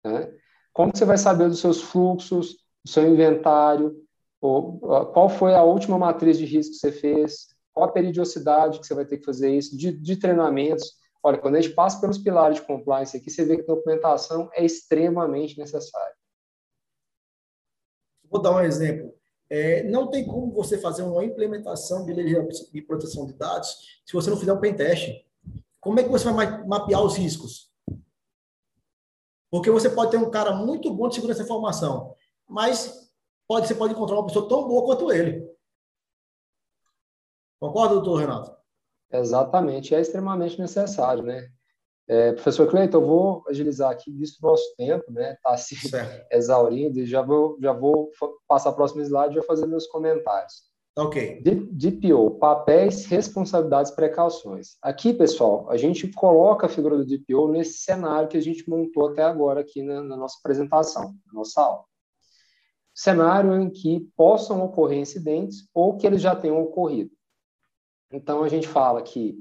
Speaker 2: Né? Como você vai saber dos seus fluxos, do seu inventário, ou, qual foi a última matriz de risco que você fez, qual a periodicidade que você vai ter que fazer isso, de, de treinamentos. Olha, quando a gente passa pelos pilares de compliance aqui, você vê que a documentação é extremamente necessária.
Speaker 1: Vou dar um exemplo. É, não tem como você fazer uma implementação de lei de proteção de dados se você não fizer um pen teste. Como é que você vai mapear os riscos? Porque você pode ter um cara muito bom de segurança da informação, mas pode, você pode encontrar uma pessoa tão boa quanto ele. Concorda, doutor Renato?
Speaker 2: Exatamente, é extremamente necessário, né? É, professor Cleiton, eu vou agilizar aqui, visto o nosso tempo, né? Está se certo. exaurindo, e já vou, já vou passar a próxima slide e já fazer meus comentários.
Speaker 1: Ok.
Speaker 2: DPO, papéis, responsabilidades, precauções. Aqui, pessoal, a gente coloca a figura do DPO nesse cenário que a gente montou até agora aqui na, na nossa apresentação, na nossa aula. Cenário em que possam ocorrer incidentes ou que eles já tenham ocorrido. Então, a gente fala que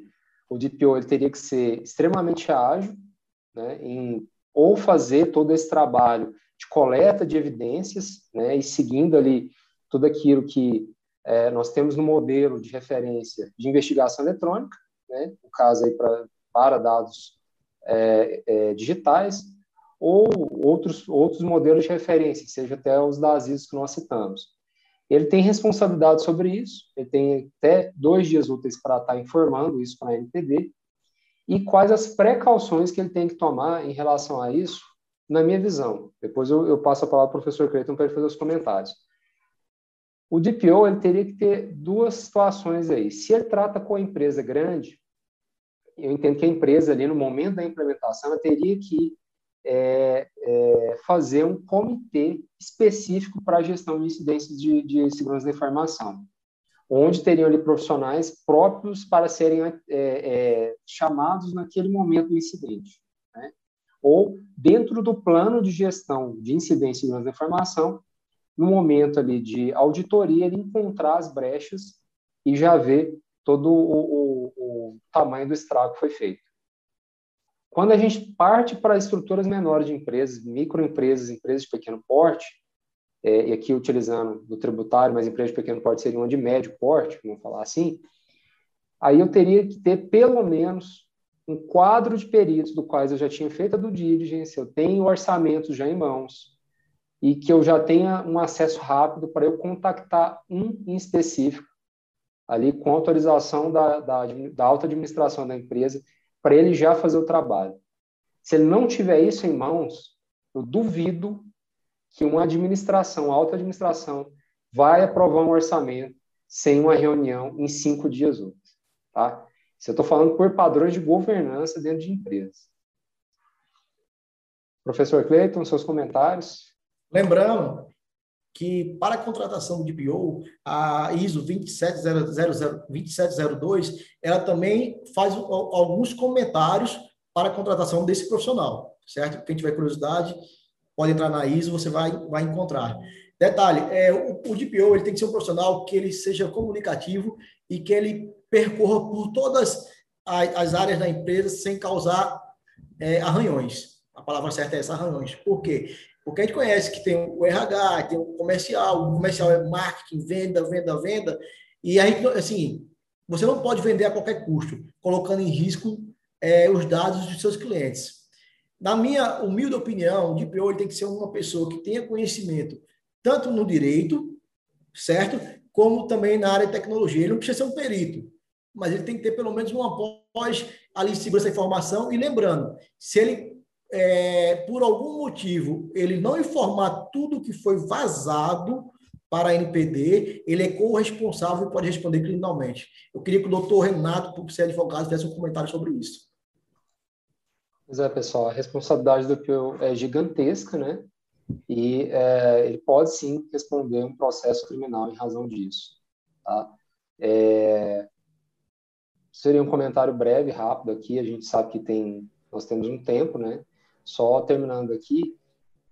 Speaker 2: o DPO ele teria que ser extremamente ágil, né, em ou fazer todo esse trabalho de coleta de evidências, né, e seguindo ali tudo aquilo que é, nós temos no modelo de referência de investigação eletrônica, né, no caso aí pra, para dados é, é, digitais, ou outros, outros modelos de referência, seja até os das ISO que nós citamos. Ele tem responsabilidade sobre isso, ele tem até dois dias úteis para estar informando isso para a NPD, e quais as precauções que ele tem que tomar em relação a isso, na minha visão. Depois eu, eu passo a palavra para o professor Creighton para ele fazer os comentários. O DPO ele teria que ter duas situações aí. Se ele trata com a empresa grande, eu entendo que a empresa ali, no momento da implementação, teria que é, é, fazer um comitê específico para a gestão de incidências de, de, segurança da informação, onde teriam ali profissionais próprios para serem é, é, chamados naquele momento do incidente. Né? Ou dentro do plano de gestão de incidência de segurança da informação, no momento ali de auditoria, ele encontrar as brechas e já ver todo o, o, o tamanho do estrago que foi feito. Quando a gente parte para estruturas menores de empresas, microempresas, empresas de pequeno porte, é, e aqui utilizando do tributário, mas empresas de pequeno porte seria uma de médio porte, vamos falar assim, aí eu teria que ter pelo menos um quadro de peritos do quais eu já tinha feito a do diligence, eu tenho orçamentos já em mãos, e que eu já tenha um acesso rápido para eu contactar um em específico, ali com autorização da, da, da alta administração da empresa, para ele já fazer o trabalho. Se ele não tiver isso em mãos, eu duvido que uma administração, alta administração, vai aprovar um orçamento sem uma reunião em cinco dias úteis. Tá? Isso eu estou falando por padrões de governança dentro de empresas. Professor Cleiton, seus comentários?
Speaker 1: Lembrando que para a contratação de BO, a ISO 2702, ela também faz alguns comentários para a contratação desse profissional, certo? Quem tiver curiosidade, pode entrar na ISO, você vai, vai encontrar. Detalhe, é, o, o DPO ele tem que ser um profissional que ele seja comunicativo e que ele percorra por todas as, as áreas da empresa sem causar é, arranhões. A palavra certa é essa, arranhões. Por quê? Porque a gente conhece que tem o RH, tem o comercial, o comercial é marketing, venda, venda, venda. E aí, assim, você não pode vender a qualquer custo, colocando em risco é, os dados dos seus clientes. Na minha humilde opinião, o DPO tem que ser uma pessoa que tenha conhecimento tanto no direito, certo? Como também na área de tecnologia. Ele não precisa ser um perito, mas ele tem que ter pelo menos uma pós ali segurança da informação. E lembrando, se ele, é, por algum motivo, ele não informar tudo que foi vazado para a NPD, ele é corresponsável e pode responder criminalmente. Eu queria que o doutor Renato, por ser advogado, fizesse um comentário sobre isso.
Speaker 2: Pois é, pessoal, a responsabilidade do PIO é gigantesca, né? E é, ele pode sim responder um processo criminal em razão disso. Tá? É, seria um comentário breve, rápido aqui. A gente sabe que tem, nós temos um tempo, né? Só terminando aqui,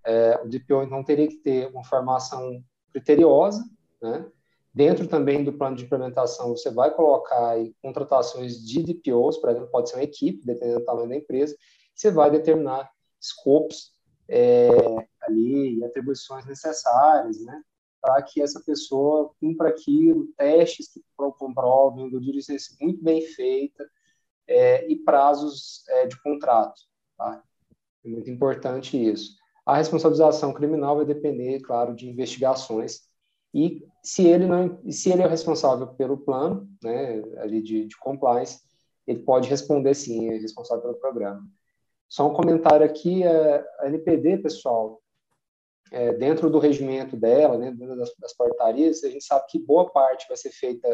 Speaker 2: é, o DPO então teria que ter uma formação criteriosa, né? Dentro também do plano de implementação, você vai colocar aí contratações de DPOs, por exemplo, pode ser uma equipe, dependendo do tamanho da empresa, você vai determinar scopes é, ali e atribuições necessárias, né, para que essa pessoa cumpra aquilo, testes que comprovem do diligência muito bem feita é, e prazos é, de contrato. Tá? É muito importante isso. A responsabilização criminal vai depender, claro, de investigações e se ele não, se ele é responsável pelo plano, né, ali de, de compliance, ele pode responder sim, é responsável pelo programa. Só um comentário aqui, é, a NPD, pessoal, é, dentro do regimento dela, né, dentro das, das portarias, a gente sabe que boa parte vai ser feita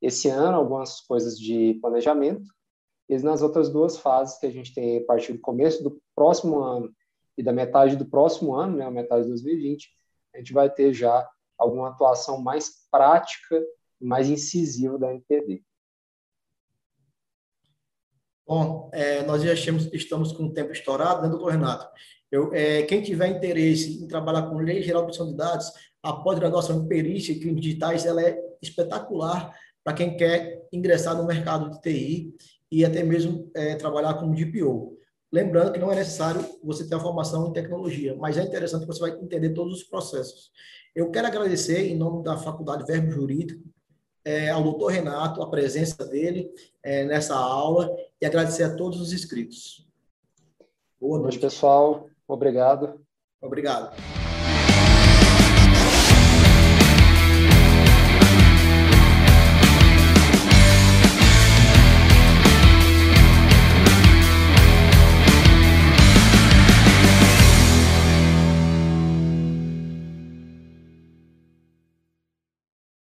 Speaker 2: esse ano, algumas coisas de planejamento, e nas outras duas fases que a gente tem a partir do começo do próximo ano e da metade do próximo ano, né, a metade de 2020, a gente vai ter já alguma atuação mais prática e mais incisiva da NPD.
Speaker 1: Bom, é, nós já estamos, estamos com o tempo estourado, né, doutor Renato? Eu, é, quem tiver interesse em trabalhar com lei geral de proteção de dados, a pós-graduação em perícia e crimes digitais, ela é espetacular para quem quer ingressar no mercado de TI e até mesmo é, trabalhar como DPO. Lembrando que não é necessário você ter a formação em tecnologia, mas é interessante que você vai entender todos os processos. Eu quero agradecer, em nome da Faculdade Verbo Jurídico, é, ao doutor Renato, a presença dele é, nessa aula e agradecer a todos os inscritos.
Speaker 2: Boa noite, pessoal. Obrigado.
Speaker 1: Obrigado.